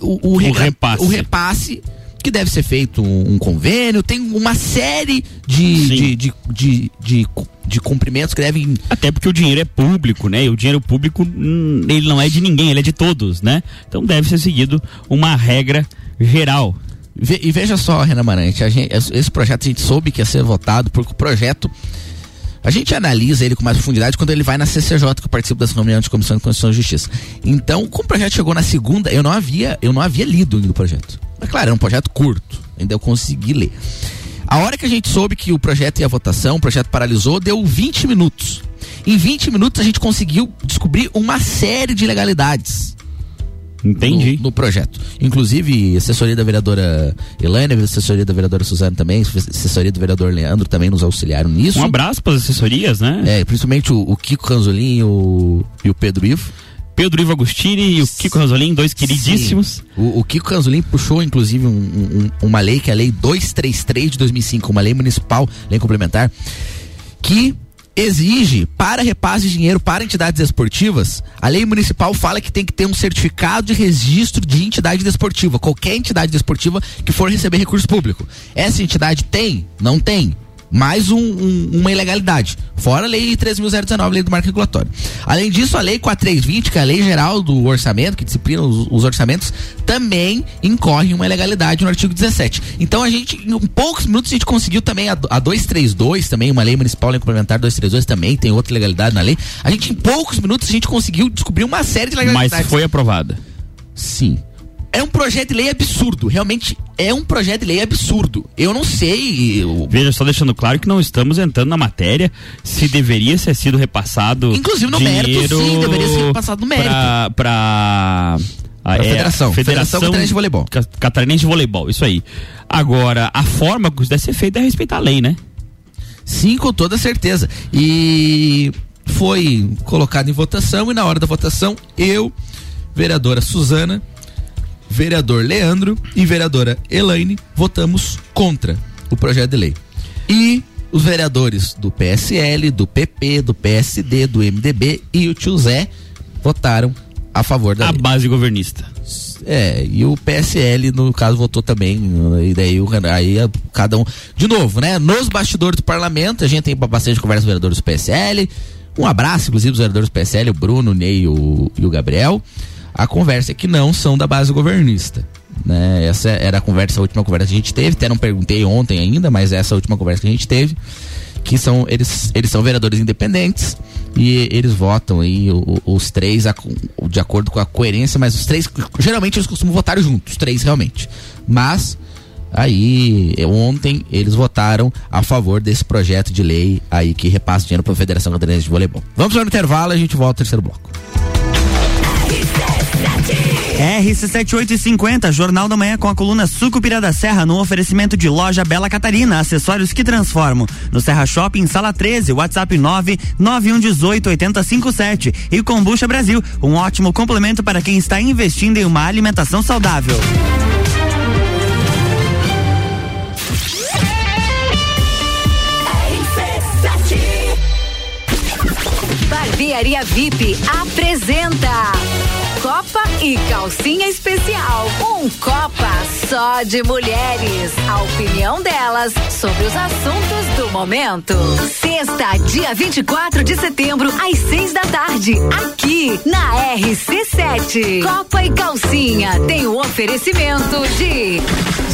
o, o regra- repasse. o repasse que deve ser feito um, convênio, tem uma série de, de, de, de, de, cu- de cumprimentos que devem. Até porque o dinheiro é público, né? E o dinheiro público, hum, ele não é de ninguém, ele é de todos, né? Então deve ser seguido uma regra geral. Ve- e veja só, Renan Marante, gente- esse projeto a gente soube que ia ser votado, porque o projeto. A gente analisa ele com mais profundidade quando ele vai na CCJ, que eu participo das reuniões de Comissão de Constituição e Justiça. Então, como o projeto chegou na segunda, eu não havia, eu não havia lido o projeto. Mas claro, era um projeto curto, ainda eu consegui ler. A hora que a gente soube que o projeto ia à votação, o projeto paralisou, deu 20 minutos. Em 20 minutos a gente conseguiu descobrir uma série de ilegalidades. Entendi. No, no projeto. Inclusive, assessoria da vereadora Elaine, assessoria da vereadora Suzana também, assessoria do vereador Leandro também nos auxiliaram nisso. Um abraço para as assessorias, né? É, principalmente o, o Kiko Canzolin e o, e o Pedro Ivo. Pedro Ivo Agostini e o Kiko Ranzolin, dois queridíssimos. Sim. O, o Kiko Canzolin puxou, inclusive, um- um- uma lei, que é a Lei 233 de 2005, uma lei municipal, lei complementar, que exige para repasse de dinheiro para entidades esportivas, a lei municipal fala que tem que ter um certificado de registro de entidade desportiva, qualquer entidade desportiva que for receber recurso público. Essa entidade tem? Não tem. Mais um- um- uma ilegalidade. Fora a lei 13.019, lei do marco regulatório. Além disso, a lei 4320, que é a lei geral do orçamento, que disciplina os, os orçamentos, também incorre em uma ilegalidade no artigo 17. Então a gente, em poucos minutos, a gente conseguiu também a, a 232, também, uma lei municipal, lei complementar 232, também tem outra ilegalidade na lei. A gente, em poucos minutos, a gente conseguiu descobrir uma série de Mas ilegalidades. foi aprovada. Sim. É um projeto de lei absurdo. Realmente é um projeto de lei absurdo. Eu não sei. eu- Veja, só deixando claro que não estamos entrando na matéria se deveria ser sido repassado. Inclusive no mérito, sim, deveria ser repassado no mérito. Pra. pra a, Pra federação, Federação Catarinense de Voleibol. Ca- Catarinense de Voleibol, isso aí. Agora, a forma que isso deve ser feita é respeitar a lei, né? Sim, com toda certeza. E foi colocado em votação e na hora da votação, eu, vereadora Suzana, vereador Leandro e vereadora Elaine votamos contra o projeto de lei. E os vereadores do PSL, do PP, do PSD, do MDB e o tio Zé votaram a favor da A lei. base governista. É, e o PSL, no caso, votou também. E daí o aí cada um. De novo, né? Nos bastidores do parlamento, a gente tem bastante conversa com os vereadores do PSL. Um abraço, inclusive, os vereadores do PSL, o Bruno, o Ney o, e o Gabriel. A conversa é que não são da base governista. Né? Essa era a conversa, a última conversa que a gente teve. Até não perguntei ontem ainda, mas essa é última conversa que a gente teve. Que são, eles, eles são vereadores independentes e eles votam aí os três de acordo com a coerência, mas os três, geralmente eles costumam votar juntos, os três realmente. Mas aí ontem eles votaram a favor desse projeto de lei aí que repassa dinheiro para a Federação Catarinense de Voleibol. Vamos para intervalo a gente volta ao terceiro bloco. RC7850, Jornal da Manhã com a coluna Sucupira da Serra, no oferecimento de loja Bela Catarina, acessórios que transformam. No Serra Shopping, sala 13, WhatsApp 991188057. E Combucha Brasil, um ótimo complemento para quem está investindo em uma alimentação saudável. Barbearia VIP apresenta Copa e Calcinha Especial. Um Copa só de mulheres. A opinião delas sobre os assuntos do momento. Sexta, dia 24 de setembro, às seis da tarde, aqui na RC7. Copa e Calcinha tem o oferecimento de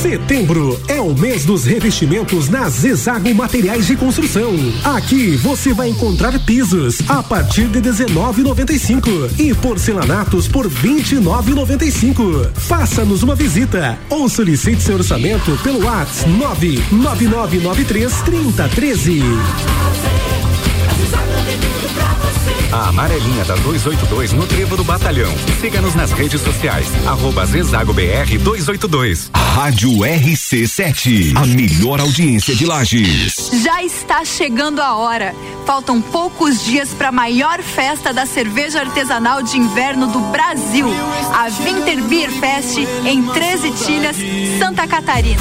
Setembro é o mês dos revestimentos na Zezago Materiais de Construção. Aqui você vai encontrar pisos a partir de 19,95 e porcelanatos por 29,95. Faça-nos uma visita ou solicite seu orçamento pelo WhatsApp 99993 3013. A amarelinha da 282 no Trevo do Batalhão. Siga-nos nas redes sociais. Arroba Zezago BR 282. Rádio RC7. A melhor audiência de Lages. Já está chegando a hora. Faltam poucos dias para a maior festa da cerveja artesanal de inverno do Brasil. A Winter Beer Fest em 13 Tilhas, Santa Catarina.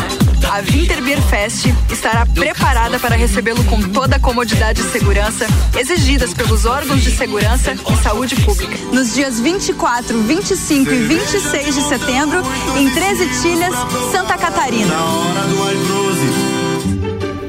A Winter Beer Fest estará preparada para recebê-lo com toda a comodidade e segurança exigidas pelos órgãos de segurança e saúde pública. Nos dias 24, 25 e 26 de setembro, em 13 Tilhas, Santa Catarina.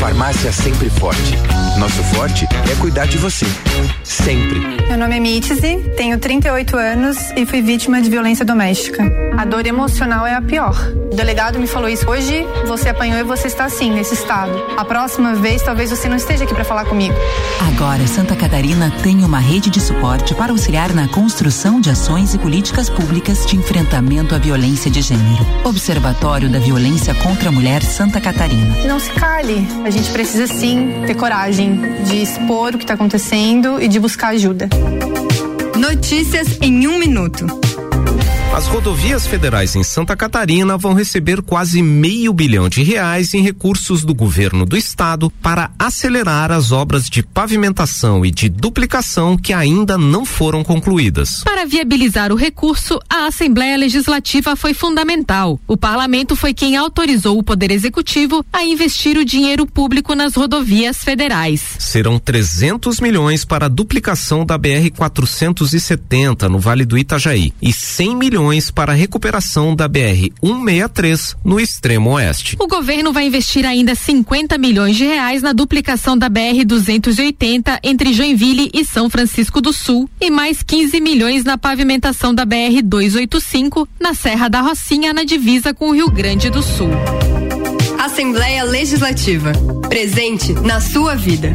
Farmácia Sempre Forte. Nosso forte é cuidar de você. Sempre. Meu nome é Mitzi, tenho 38 anos e fui vítima de violência doméstica. A dor emocional é a pior. O delegado me falou isso hoje, você apanhou e você está assim, nesse estado. A próxima vez, talvez você não esteja aqui para falar comigo. Agora, Santa Catarina tem uma rede de suporte para auxiliar na construção de ações e políticas públicas de enfrentamento à violência de gênero. Observatório da Violência contra a Mulher Santa Catarina. Não se cale. A gente precisa sim ter coragem de expor o que está acontecendo e de buscar ajuda. Notícias em um minuto. As rodovias federais em Santa Catarina vão receber quase meio bilhão de reais em recursos do governo do estado para acelerar as obras de pavimentação e de duplicação que ainda não foram concluídas. Para viabilizar o recurso, a Assembleia Legislativa foi fundamental. O parlamento foi quem autorizou o Poder Executivo a investir o dinheiro público nas rodovias federais. Serão 300 milhões para a duplicação da BR 470 no Vale do Itajaí e 100 milhões para a recuperação da BR 163 no extremo oeste. O governo vai investir ainda 50 milhões de reais na duplicação da BR 280 entre Joinville e São Francisco do Sul e mais 15 milhões na pavimentação da BR 285 na Serra da Rocinha na divisa com o Rio Grande do Sul. Assembleia Legislativa. Presente na sua vida.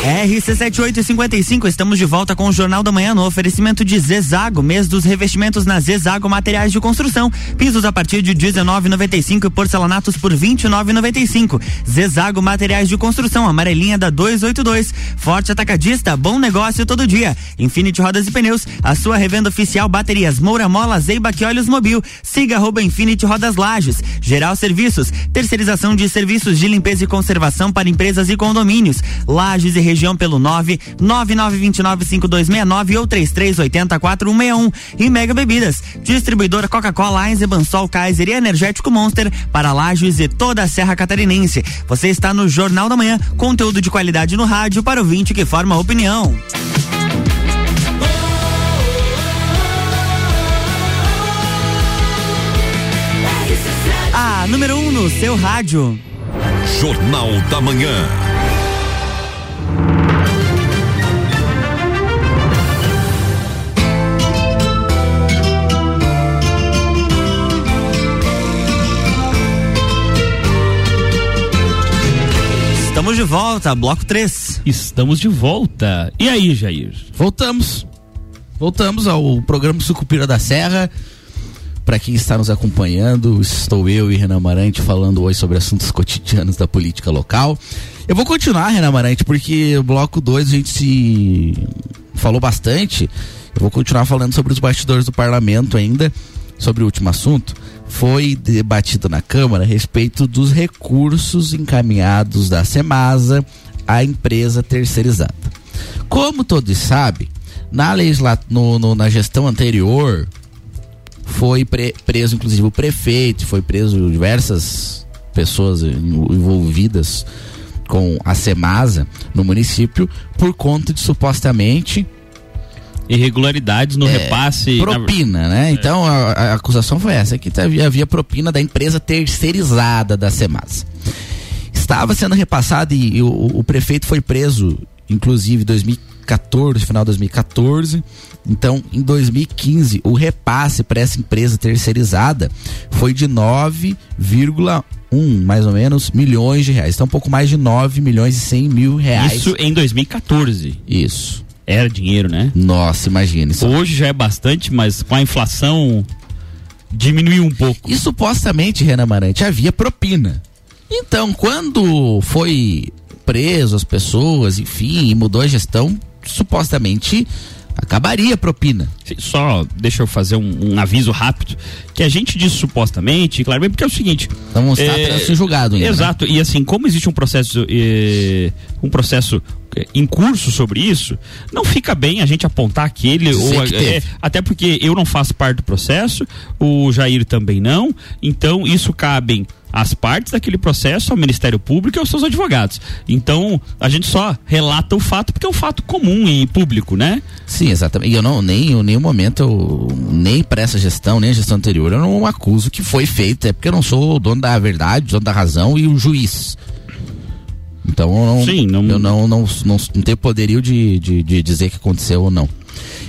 RC7855, estamos de volta com o Jornal da Manhã no oferecimento de Zezago, mês dos revestimentos na Zezago Materiais de Construção. Pisos a partir de 19,95 e porcelanatos por 29,95. Zezago Materiais de Construção, amarelinha da 282. Forte Atacadista, bom negócio todo dia. Infinity Rodas e Pneus, a sua revenda oficial baterias Moura Mola, Zeiba e Olhos Mobil. Siga arroba Infinity Rodas Lages. Geral Serviços, terceirização de serviços de limpeza e conservação para empresas e condomínios. Lages e região pelo 999295269 ou 33804161. E Mega Bebidas, distribuidora Coca-Cola, Eisenbahn, Sol, Kaiser e Energético Monster para Lages e toda a Serra Catarinense. Você está no Jornal da Manhã, conteúdo de qualidade no rádio para o vinte que forma opinião. A número 1 um no seu rádio. Jornal da Manhã. Estamos de volta, bloco 3. Estamos de volta. E aí, Jair? Voltamos. Voltamos ao programa Sucupira da Serra. Para quem está nos acompanhando, estou eu e Renan Marante falando hoje sobre assuntos cotidianos da política local. Eu vou continuar, Renan Marante, porque o bloco 2 a gente se falou bastante. Eu vou continuar falando sobre os bastidores do parlamento ainda, sobre o último assunto. Foi debatido na Câmara a respeito dos recursos encaminhados da Semasa à empresa terceirizada. Como todos sabem, na, no, no, na gestão anterior, foi pre preso inclusive o prefeito, foi preso diversas pessoas envolvidas com a Semasa no município por conta de supostamente irregularidades no é, repasse. Propina, na... né? É. Então a, a, acusação foi essa, que havia, havia propina da empresa terceirizada da Semasa. Estava sendo repassado e, e o, o, prefeito foi preso, inclusive em 2014, final de 2014. Então, em 2015, o repasse para essa empresa terceirizada foi de 9,1 mais ou menos milhões de reais. Então, um pouco mais de 9 milhões e 100 mil reais. Isso em 2014. Isso. Era dinheiro, né? Nossa, imagina. Isso. Hoje já é bastante, mas com a inflação diminuiu um pouco. E supostamente, Renan Marante, havia propina. Então, quando foi preso as pessoas, enfim, e mudou a gestão, supostamente acabaria a propina. Só deixa eu fazer um, um, aviso rápido, que a gente diz supostamente, claro, porque é o seguinte. Então está é, julgado ainda. Né? Exato, né? e assim, como existe um processo, um processo eh, em curso sobre isso, não fica bem a gente apontar aquele ou é, até porque eu não faço parte do processo, o Jair também não, então isso cabem as partes daquele processo ao Ministério Público e aos seus advogados. Então, a gente só relata o fato porque é um fato comum e público, né? Sim, exatamente. E eu não, nem em nenhum momento, eu, nem para essa gestão, nem a gestão anterior, eu não acuso que foi feito, é porque eu não sou o dono da verdade, o dono da razão e o juiz. Então, eu não, Sim, não... eu não, não, não, não tenho poderio de, de, de dizer que aconteceu ou não.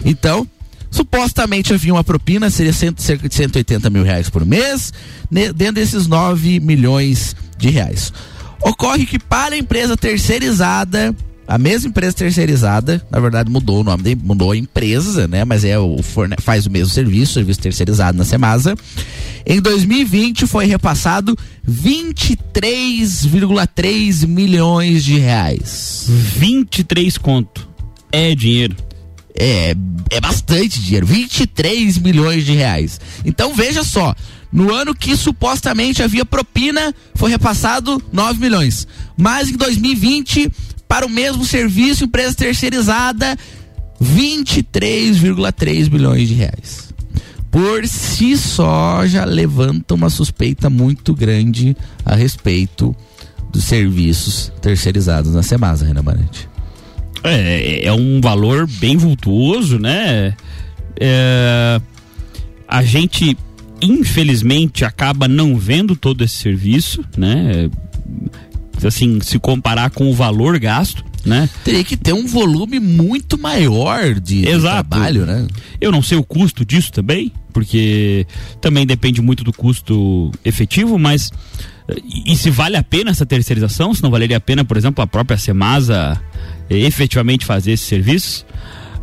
Então, Supostamente havia uma propina, seria cento, cerca de 180 mil reais por mês, dentro desses 9 milhões de reais. Ocorre que para a empresa terceirizada, a mesma empresa terceirizada, na verdade mudou o nome, mudou a empresa, né? Mas é o faz o mesmo serviço, serviço terceirizado na Semasa. Em 2020 foi repassado 23,3 milhões de reais. 23 conto. É dinheiro é, é bastante dinheiro, 23 milhões de reais. Então veja só, no ano que supostamente havia propina, foi repassado 9 milhões. Mas em 2020, para o mesmo serviço, empresa terceirizada, 23,3 milhões de reais. Por si só já levanta uma suspeita muito grande a respeito dos serviços terceirizados na Semasa, Renan Marante. É, é um valor bem vultuoso, né? É, a gente, infelizmente, acaba não vendo todo esse serviço, né? Assim, se comparar com o valor gasto, né? Teria que ter um volume muito maior de, de trabalho, né? Eu não sei o custo disso também, porque também depende muito do custo efetivo, mas e, e se vale a pena essa terceirização? Se não valeria a pena, por exemplo, a própria Semasa eh, efetivamente fazer esse serviço?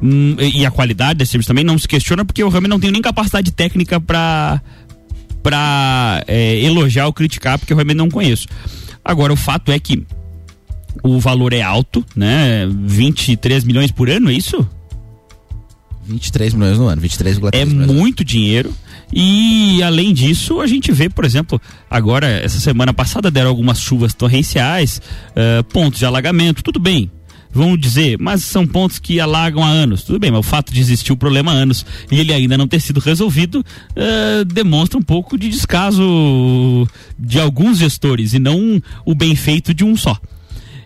Hum, e a qualidade desse serviço também não se questiona, porque eu realmente não tenho nem capacidade técnica para para é, elogiar ou criticar, porque eu realmente não conheço. Agora, o fato é que o valor é alto, né? 23 milhões por ano, é isso? 23 milhões no ano, 23,3 É muito dinheiro. E além disso, a gente vê, por exemplo, agora, essa semana passada deram algumas chuvas torrenciais, uh, pontos de alagamento, tudo bem. Vamos dizer, mas são pontos que alagam há anos. Tudo bem, mas o fato de existir o problema há anos e ele ainda não ter sido resolvido uh, demonstra um pouco de descaso de alguns gestores e não o bem feito de um só.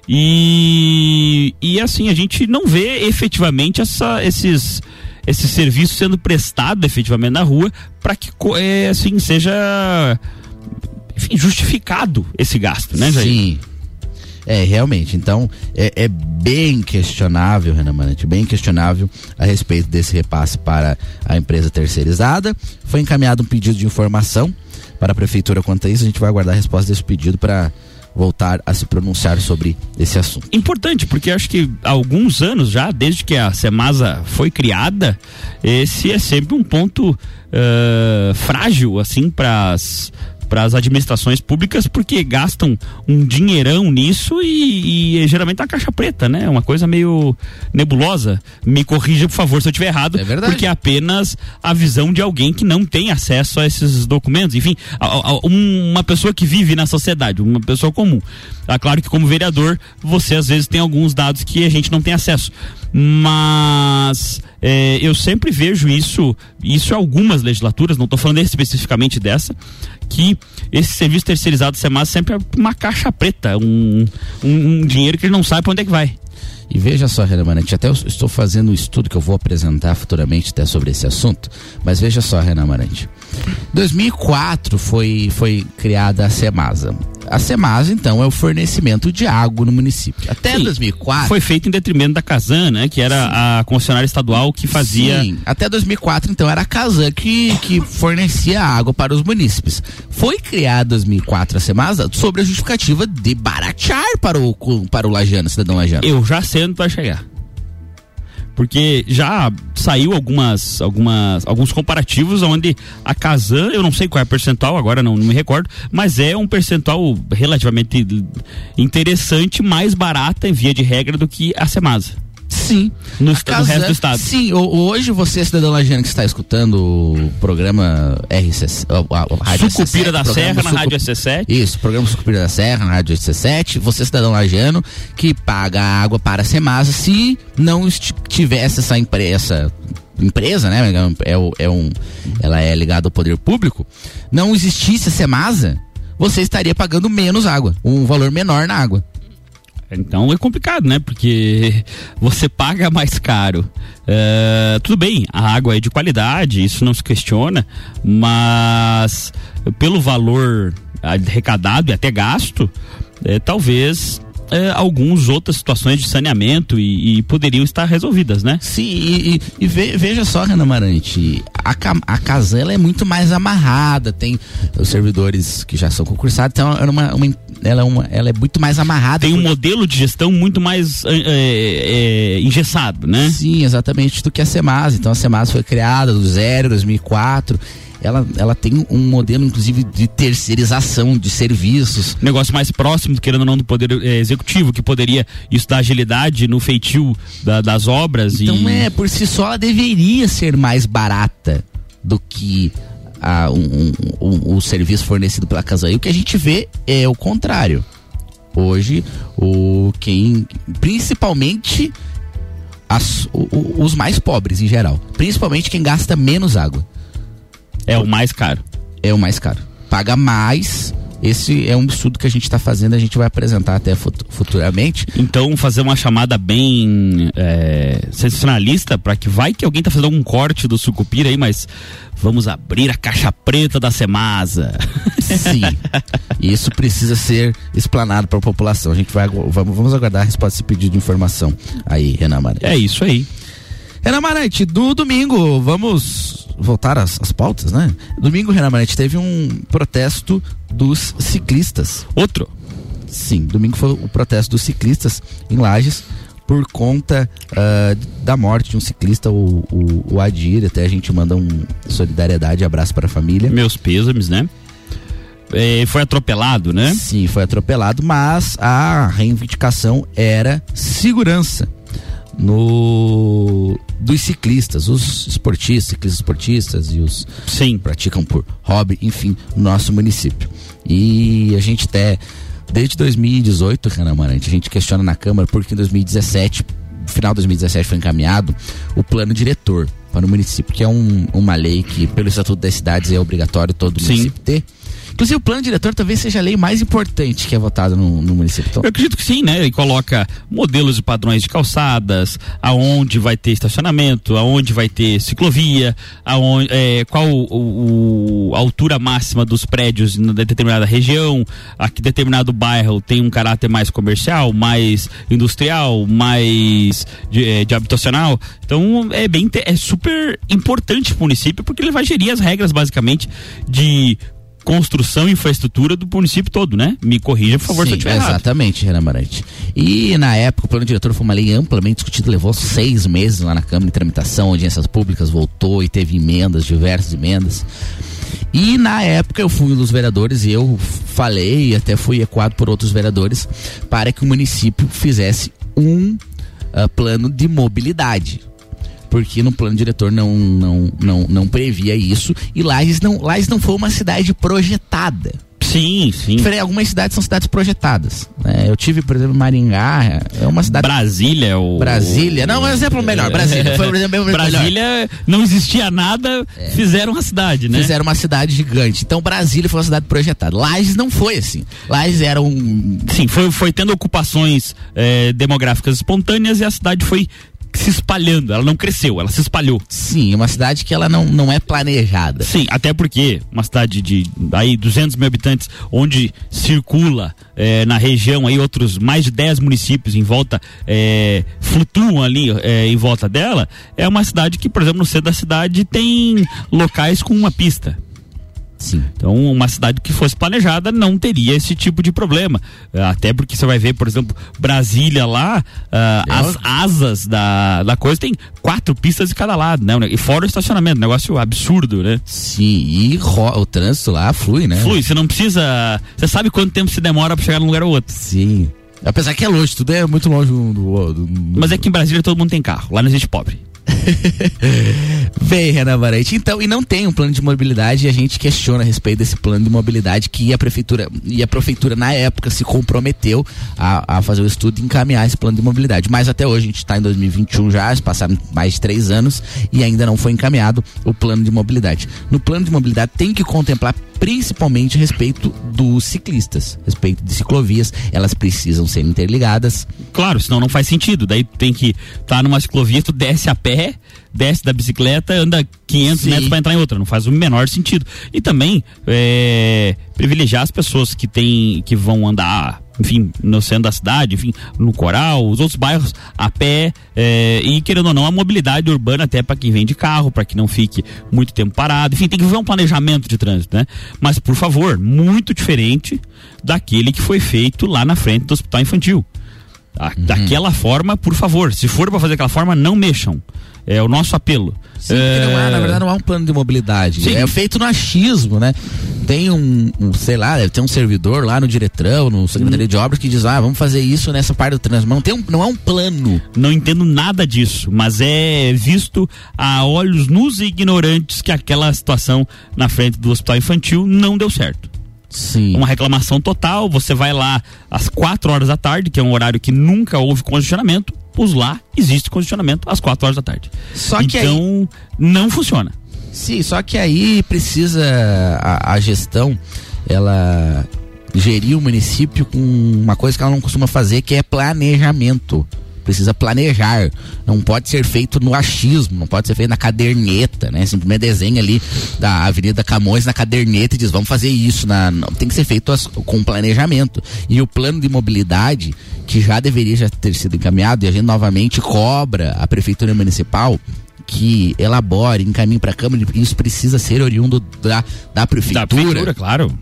E, e assim, a gente não vê efetivamente essa, esses, esse serviço sendo prestado efetivamente na rua para que é, assim seja enfim, justificado esse gasto, né, Jair? Sim. É, realmente. Então, é, é, bem questionável, Renan Manante, bem questionável a respeito desse repasse para a empresa terceirizada. Foi encaminhado um pedido de informação para a prefeitura quanto a isso. A gente vai aguardar a resposta desse pedido para voltar a se pronunciar sobre esse assunto. Importante, porque acho que há alguns anos já, desde que a Semasa foi criada, esse é sempre um ponto uh, frágil, assim, para as para as administrações públicas porque gastam um dinheirão nisso e, e é geralmente a caixa preta, né? Uma coisa meio nebulosa. Me corrija, por favor, se eu estiver errado. É verdade. Porque é apenas a visão de alguém que não tem acesso a esses documentos. Enfim, a, a, uma pessoa que vive na sociedade, uma pessoa comum. É claro que como vereador, você às vezes tem alguns dados que a gente não tem acesso. Mas é, eu sempre vejo isso, isso em algumas legislaturas, não estou falando especificamente dessa, que esse serviço terceirizado SEMAS sempre é uma caixa preta, um, um, um dinheiro que ele não sabe para onde é que vai. E veja só, Renan Marante, até eu estou fazendo um estudo que eu vou apresentar futuramente até sobre esse assunto, mas veja só, Renan Marante. 2004 foi, foi criada a SEMASA. A SEMASA, então, é o fornecimento de água no município. Até Sim, 2004. Foi feito em detrimento da Casan, né? Que era Sim. a concessionária estadual que fazia. Sim, até 2004, então, era a Casan que, que fornecia água para os munícipes. Foi criada em 2004 a SEMASA sobre a justificativa de baratear para o, para o lajano, cidadão lajano. Eu já onde vai chegar porque já saiu algumas, algumas, alguns comparativos onde a Casan, eu não sei qual é a percentual, agora não, não, me recordo, mas é um percentual relativamente interessante, mais barata em via de regra do que a Semasa. Sim. No, no resto do estado. Sim, hoje você, cidadão Lagiano, que está escutando o programa RCC, a, a Rádio Sucupira da Serra na Rádio SC7. Isso, programa Sucupira da Serra na Rádio SC7. Você, cidadão Lagiano, que paga água para a Semasa, se não tivesse essa empresa empresa, né? É, é um, ela é ligada ao poder público, não existisse a Semasa, você estaria pagando menos água, um valor menor na água. Então é complicado, né? Porque você paga mais caro. É, tudo bem, a água é de qualidade, isso não se questiona, mas pelo valor arrecadado e até gasto, é, talvez é, algumas outras situações de saneamento e, e, poderiam estar resolvidas, né? Sim, e, e, e ve, veja só, Renan Marante, a, a Casela é muito mais amarrada, tem os servidores que já são concursados, então é uma, uma ela, é uma, ela é muito mais amarrada. Tem um modelo de gestão muito mais é, é, engessado, né? Sim, exatamente, do que a Semas. Então a Semas foi criada do zero, 2004 ela, ela tem um modelo, inclusive, de terceirização de serviços. Negócio mais próximo, querendo ou não, do poder é, executivo, que poderia isso dar agilidade no feitio da, das obras. Então, e... é, por si só, ela deveria ser mais barata do que a, um, um, um, o serviço fornecido pela Casa. E o que a gente vê é o contrário. Hoje, o quem, principalmente as, o, os mais pobres em geral, principalmente quem gasta menos água. É o mais caro. É o mais caro. Paga mais. Esse é um estudo que a gente está fazendo, a gente vai apresentar até futuramente. Então, fazer uma chamada bem é, sensacionalista para que vai que alguém está fazendo algum corte do sucupira aí, mas vamos abrir a caixa preta da Semasa. Sim. Isso precisa ser explanado para a população. A gente vai vamos, vamos aguardar a resposta desse pedido de informação aí, Renan Marante. É isso aí. Renan Marante, no domingo, vamos voltar às, às pautas, né? Domingo, Renan Manete, teve um protesto dos ciclistas. Outro? Sim, domingo foi o protesto dos ciclistas em Lages por conta uh, da morte de um ciclista, o, o, o, Adir. Até a gente manda um solidariedade, abraço para a família. Meus pêsames, né? É, foi atropelado, né? Sim, foi atropelado, mas a reivindicação era segurança no dos ciclistas, os esportistas, ciclistas esportistas e os sim praticam por hobby, enfim, no nosso município. E a gente até desde 2018, Renan Marante, a gente questiona na Câmara porque em 2017, final de 2017 foi encaminhado o plano diretor para o município, que é um, uma lei que pelo Estatuto das Cidades é obrigatório todo município sim. ter Inclusive, o plano diretor talvez seja a lei mais importante que é votada no, no município. Então... Eu acredito que sim, né? Ele coloca modelos e padrões de calçadas, aonde vai ter estacionamento, aonde vai ter ciclovia, aonde, é, qual o, o, a altura máxima dos prédios em determinada região, aqui determinado bairro tem um caráter mais comercial, mais industrial, mais de, é, de habitacional. Então é bem é super importante para o município porque ele vai gerir as regras basicamente de construção e infraestrutura do município todo, né? Me corrija, por favor, Sim, se eu estiver errado. Exatamente, Renan Marante. E na época o plano diretor foi uma lei amplamente discutida, levou seis meses lá na Câmara de tramitação, audiências públicas, voltou e teve emendas, diversas emendas. E na época eu fui um dos vereadores e eu falei, e até fui ecoado por outros vereadores, para que o município fizesse um uh, plano de mobilidade porque no plano diretor não, não, não, não previa isso e Lages não, Lages não foi uma cidade projetada. Sim, sim. Algumas cidades são cidades projetadas. Né? Eu tive, por exemplo, Maringá, é uma cidade. Brasília, o. Brasília, não, um exemplo melhor. Brasília foi um exemplo Brasília melhor. não existia nada, é. fizeram uma cidade, né? Fizeram uma cidade gigante. Então Brasília foi uma cidade projetada. Lages não foi assim. Lages era um. Sim, foi, foi tendo ocupações é, demográficas espontâneas e a cidade foi se espalhando, ela não cresceu, ela se espalhou. Sim, uma cidade que ela não, não é planejada. Sim, até porque uma cidade de aí 200 mil habitantes, onde circula é, na região aí outros mais de 10 municípios em volta, é, flutuam ali é, em volta dela, é uma cidade que, por exemplo, no centro da cidade tem locais com uma pista. Sim. Então, uma cidade que fosse planejada não teria esse tipo de problema. Até porque você vai ver, por exemplo, Brasília lá, uh, as asas da, da coisa tem quatro pistas de cada lado, né? E fora o estacionamento, negócio absurdo, né? Sim, e o trânsito lá flui, né? Flui, você não precisa. Você sabe quanto tempo se demora para chegar num lugar ou outro. Sim. Apesar que é longe, tudo é muito longe do, do, do, Mas é que em Brasília todo mundo tem carro, lá não existe pobre. Bem, Renan Varete, então, e não tem um plano de mobilidade e a gente questiona a respeito desse plano de mobilidade que a prefeitura e a prefeitura na época se comprometeu a, a fazer o estudo e encaminhar esse plano de mobilidade. Mas até hoje a gente está em 2021 já, passaram mais de três anos e ainda não foi encaminhado o plano de mobilidade. No plano de mobilidade tem que contemplar principalmente a respeito dos ciclistas, respeito de ciclovias, elas precisam ser interligadas. Claro, senão não faz sentido. Daí tem que estar tá numa ciclovia, tu desce a pé, desce da bicicleta, anda 500 Sim. metros para entrar em outra. Não faz o menor sentido. E também é, privilegiar as pessoas que tem, que vão andar enfim, no centro da cidade, enfim, no Coral, os outros bairros a pé é, e querendo ou não a mobilidade urbana até para quem vem de carro, para que não fique muito tempo parado, enfim, tem que ver um planejamento de trânsito, né? Mas por favor, muito diferente daquele que foi feito lá na frente do Hospital Infantil. Uhum. Daquela forma, por favor, se for para fazer aquela forma, não mexam. É o nosso apelo. Sim, é... não há, na verdade, não há um plano de mobilidade. Sim. É feito no achismo, né? Tem um, um, sei lá, deve ter um servidor lá no Diretrão, no Secretaria hum. de Obras, que diz, ah, vamos fazer isso nessa parte do trânsito. Mas não, tem um, não é um plano. Não entendo nada disso, mas é visto a olhos nus e ignorantes que aquela situação na frente do hospital infantil não deu certo. Sim. Uma reclamação total, você vai lá às quatro horas da tarde, que é um horário que nunca houve congestionamento, os lá existe condicionamento às 4 horas da tarde. Só que então aí... não funciona. Sim, só que aí precisa a, a gestão ela gerir o município com uma coisa que ela não costuma fazer, que é planejamento precisa planejar. Não pode ser feito no achismo, não pode ser feito na caderneta, né? Simplesmente desenha ali da Avenida Camões na caderneta e diz, vamos fazer isso. Na, não, tem que ser feito as, com planejamento. E o plano de mobilidade, que já deveria já ter sido encaminhado, e a gente novamente cobra a Prefeitura Municipal que elabore, encaminhe para a Câmara, isso precisa ser oriundo da, da prefeitura. Da prefeitura, claro.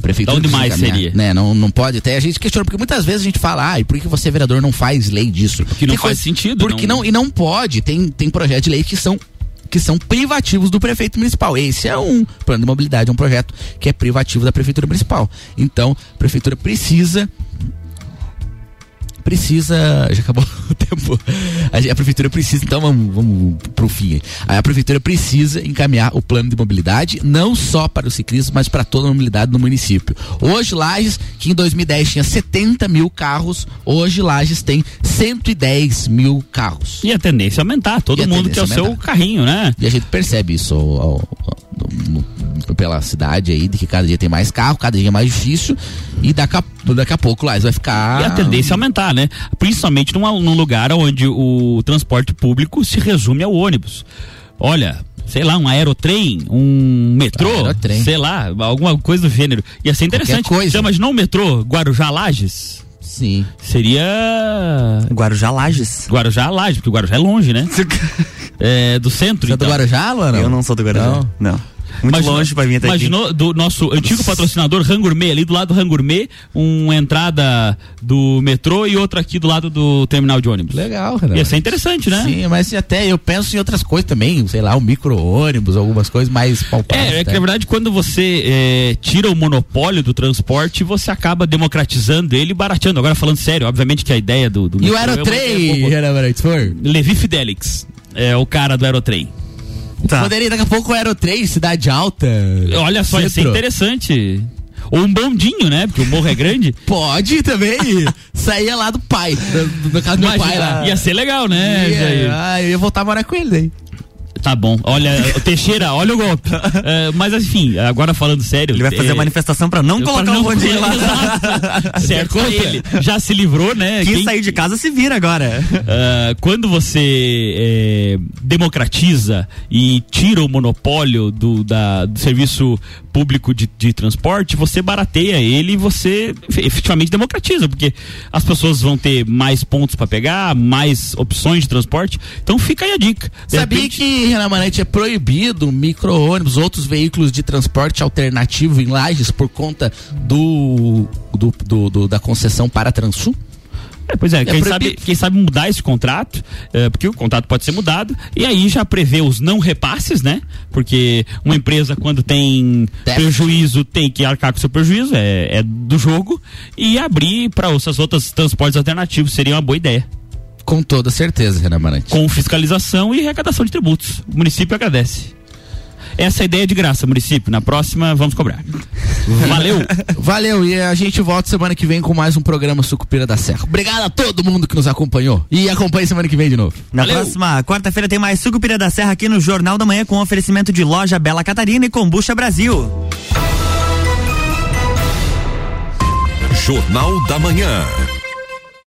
Prefeitura onde mais seria? Né? Não, não pode até a gente questiona, porque muitas vezes a gente fala, ah, e por que você, vereador, não faz lei disso? Porque não faz sentido. Porque não... não, e não pode, tem, tem projetos de lei que são que são privativos do prefeito municipal. Esse é um plano de mobilidade, é um projeto que é privativo da prefeitura municipal. Então, a prefeitura precisa precisa. Já acabou o tempo. A, prefeitura precisa, então vamos, vamos pro fim. A, a prefeitura precisa encaminhar o plano de mobilidade, não só para os ciclistas, mas para toda a mobilidade no município. Hoje, Lages, que em 2010 tinha 70 mil carros, hoje Lages tem 110 mil carros. E a tendência é aumentar, todo mundo quer o seu carrinho, né? E a gente percebe isso ao, ao, no, pela cidade aí, de que cada dia tem mais carro, cada dia é mais difícil, e daqui a, daqui a pouco lá vai ficar. E a tendência é aumentar, né? Principalmente numa, num lugar onde o transporte público se resume ao ônibus. Olha, sei lá, um aerotrem, um metrô, aerotrem. sei lá, alguma coisa do gênero. Ia ser interessante. Coisa. Você imaginou um metrô Guarujá Lages? Sim. Seria. Guarujá Lages. Guarujá Lages, porque o Guarujá é longe, né? é, do centro. Você então. é do então. Guarujá, Luana? Eu não sou do Guarujá. Não. não. Muito Imagina, longe pra vir até Imaginou aqui. do nosso antigo patrocinador Rangourmet, ali do lado do Rangourmet, uma entrada do metrô e outra aqui do lado do terminal de ônibus. Legal, cara. Ia ser interessante, né? Sim, mas até eu penso em outras coisas também, sei lá, o um micro-ônibus, algumas coisas mais palpáveis. É, é que na verdade quando você é, tira o monopólio do transporte, você acaba democratizando ele e barateando. Agora falando sério, obviamente que a ideia do... do e o Aerotrem, é Levi Fidelix, é o cara do Aerotrem. Tá. Poderia daqui a pouco o Aero 3, Cidade Alta. Olha só, ia ser interessante. Ou um bondinho, né? Porque o morro é grande. Pode também. Saía lá do pai. Do, do caso do meu pai lá. Ia ser legal, né? Ia, ah, eu ia voltar a morar com ele aí. Tá bom. Olha, Teixeira, olha o golpe. Uh, mas enfim, agora falando sério. Ele vai fazer é... manifestação pra não colocar não o bondinho lá. certo, ele já se livrou, né? Quem, Quem sair de casa se vira agora. Uh, quando você é, democratiza e tira o monopólio do, da, do serviço público de, de transporte, você barateia ele e você efetivamente democratiza, porque as pessoas vão ter mais pontos para pegar, mais opções de transporte. Então fica aí a dica. De Sabia repente... que, Renan Manete, é proibido micro-ônibus, outros veículos de transporte alternativo em lajes por conta do, do, do, do da concessão para Transul? É, pois é, é quem, sabe, quem sabe mudar esse contrato, é, porque o contrato pode ser mudado, e aí já prevê os não repasses, né? Porque uma empresa, quando tem Deve. prejuízo, tem que arcar com seu prejuízo, é, é do jogo, e abrir para os outros transportes alternativos seria uma boa ideia. Com toda certeza, Renan Marante. Com fiscalização e arrecadação de tributos. O município agradece. Essa é ideia é de graça, município. Na próxima, vamos cobrar. Valeu. Valeu. E a gente volta semana que vem com mais um programa Sucupira da Serra. Obrigado a todo mundo que nos acompanhou. E acompanhe semana que vem de novo. Na Valeu. próxima quarta-feira tem mais Sucupira da Serra aqui no Jornal da Manhã com oferecimento de loja Bela Catarina e Combucha Brasil. Jornal da Manhã.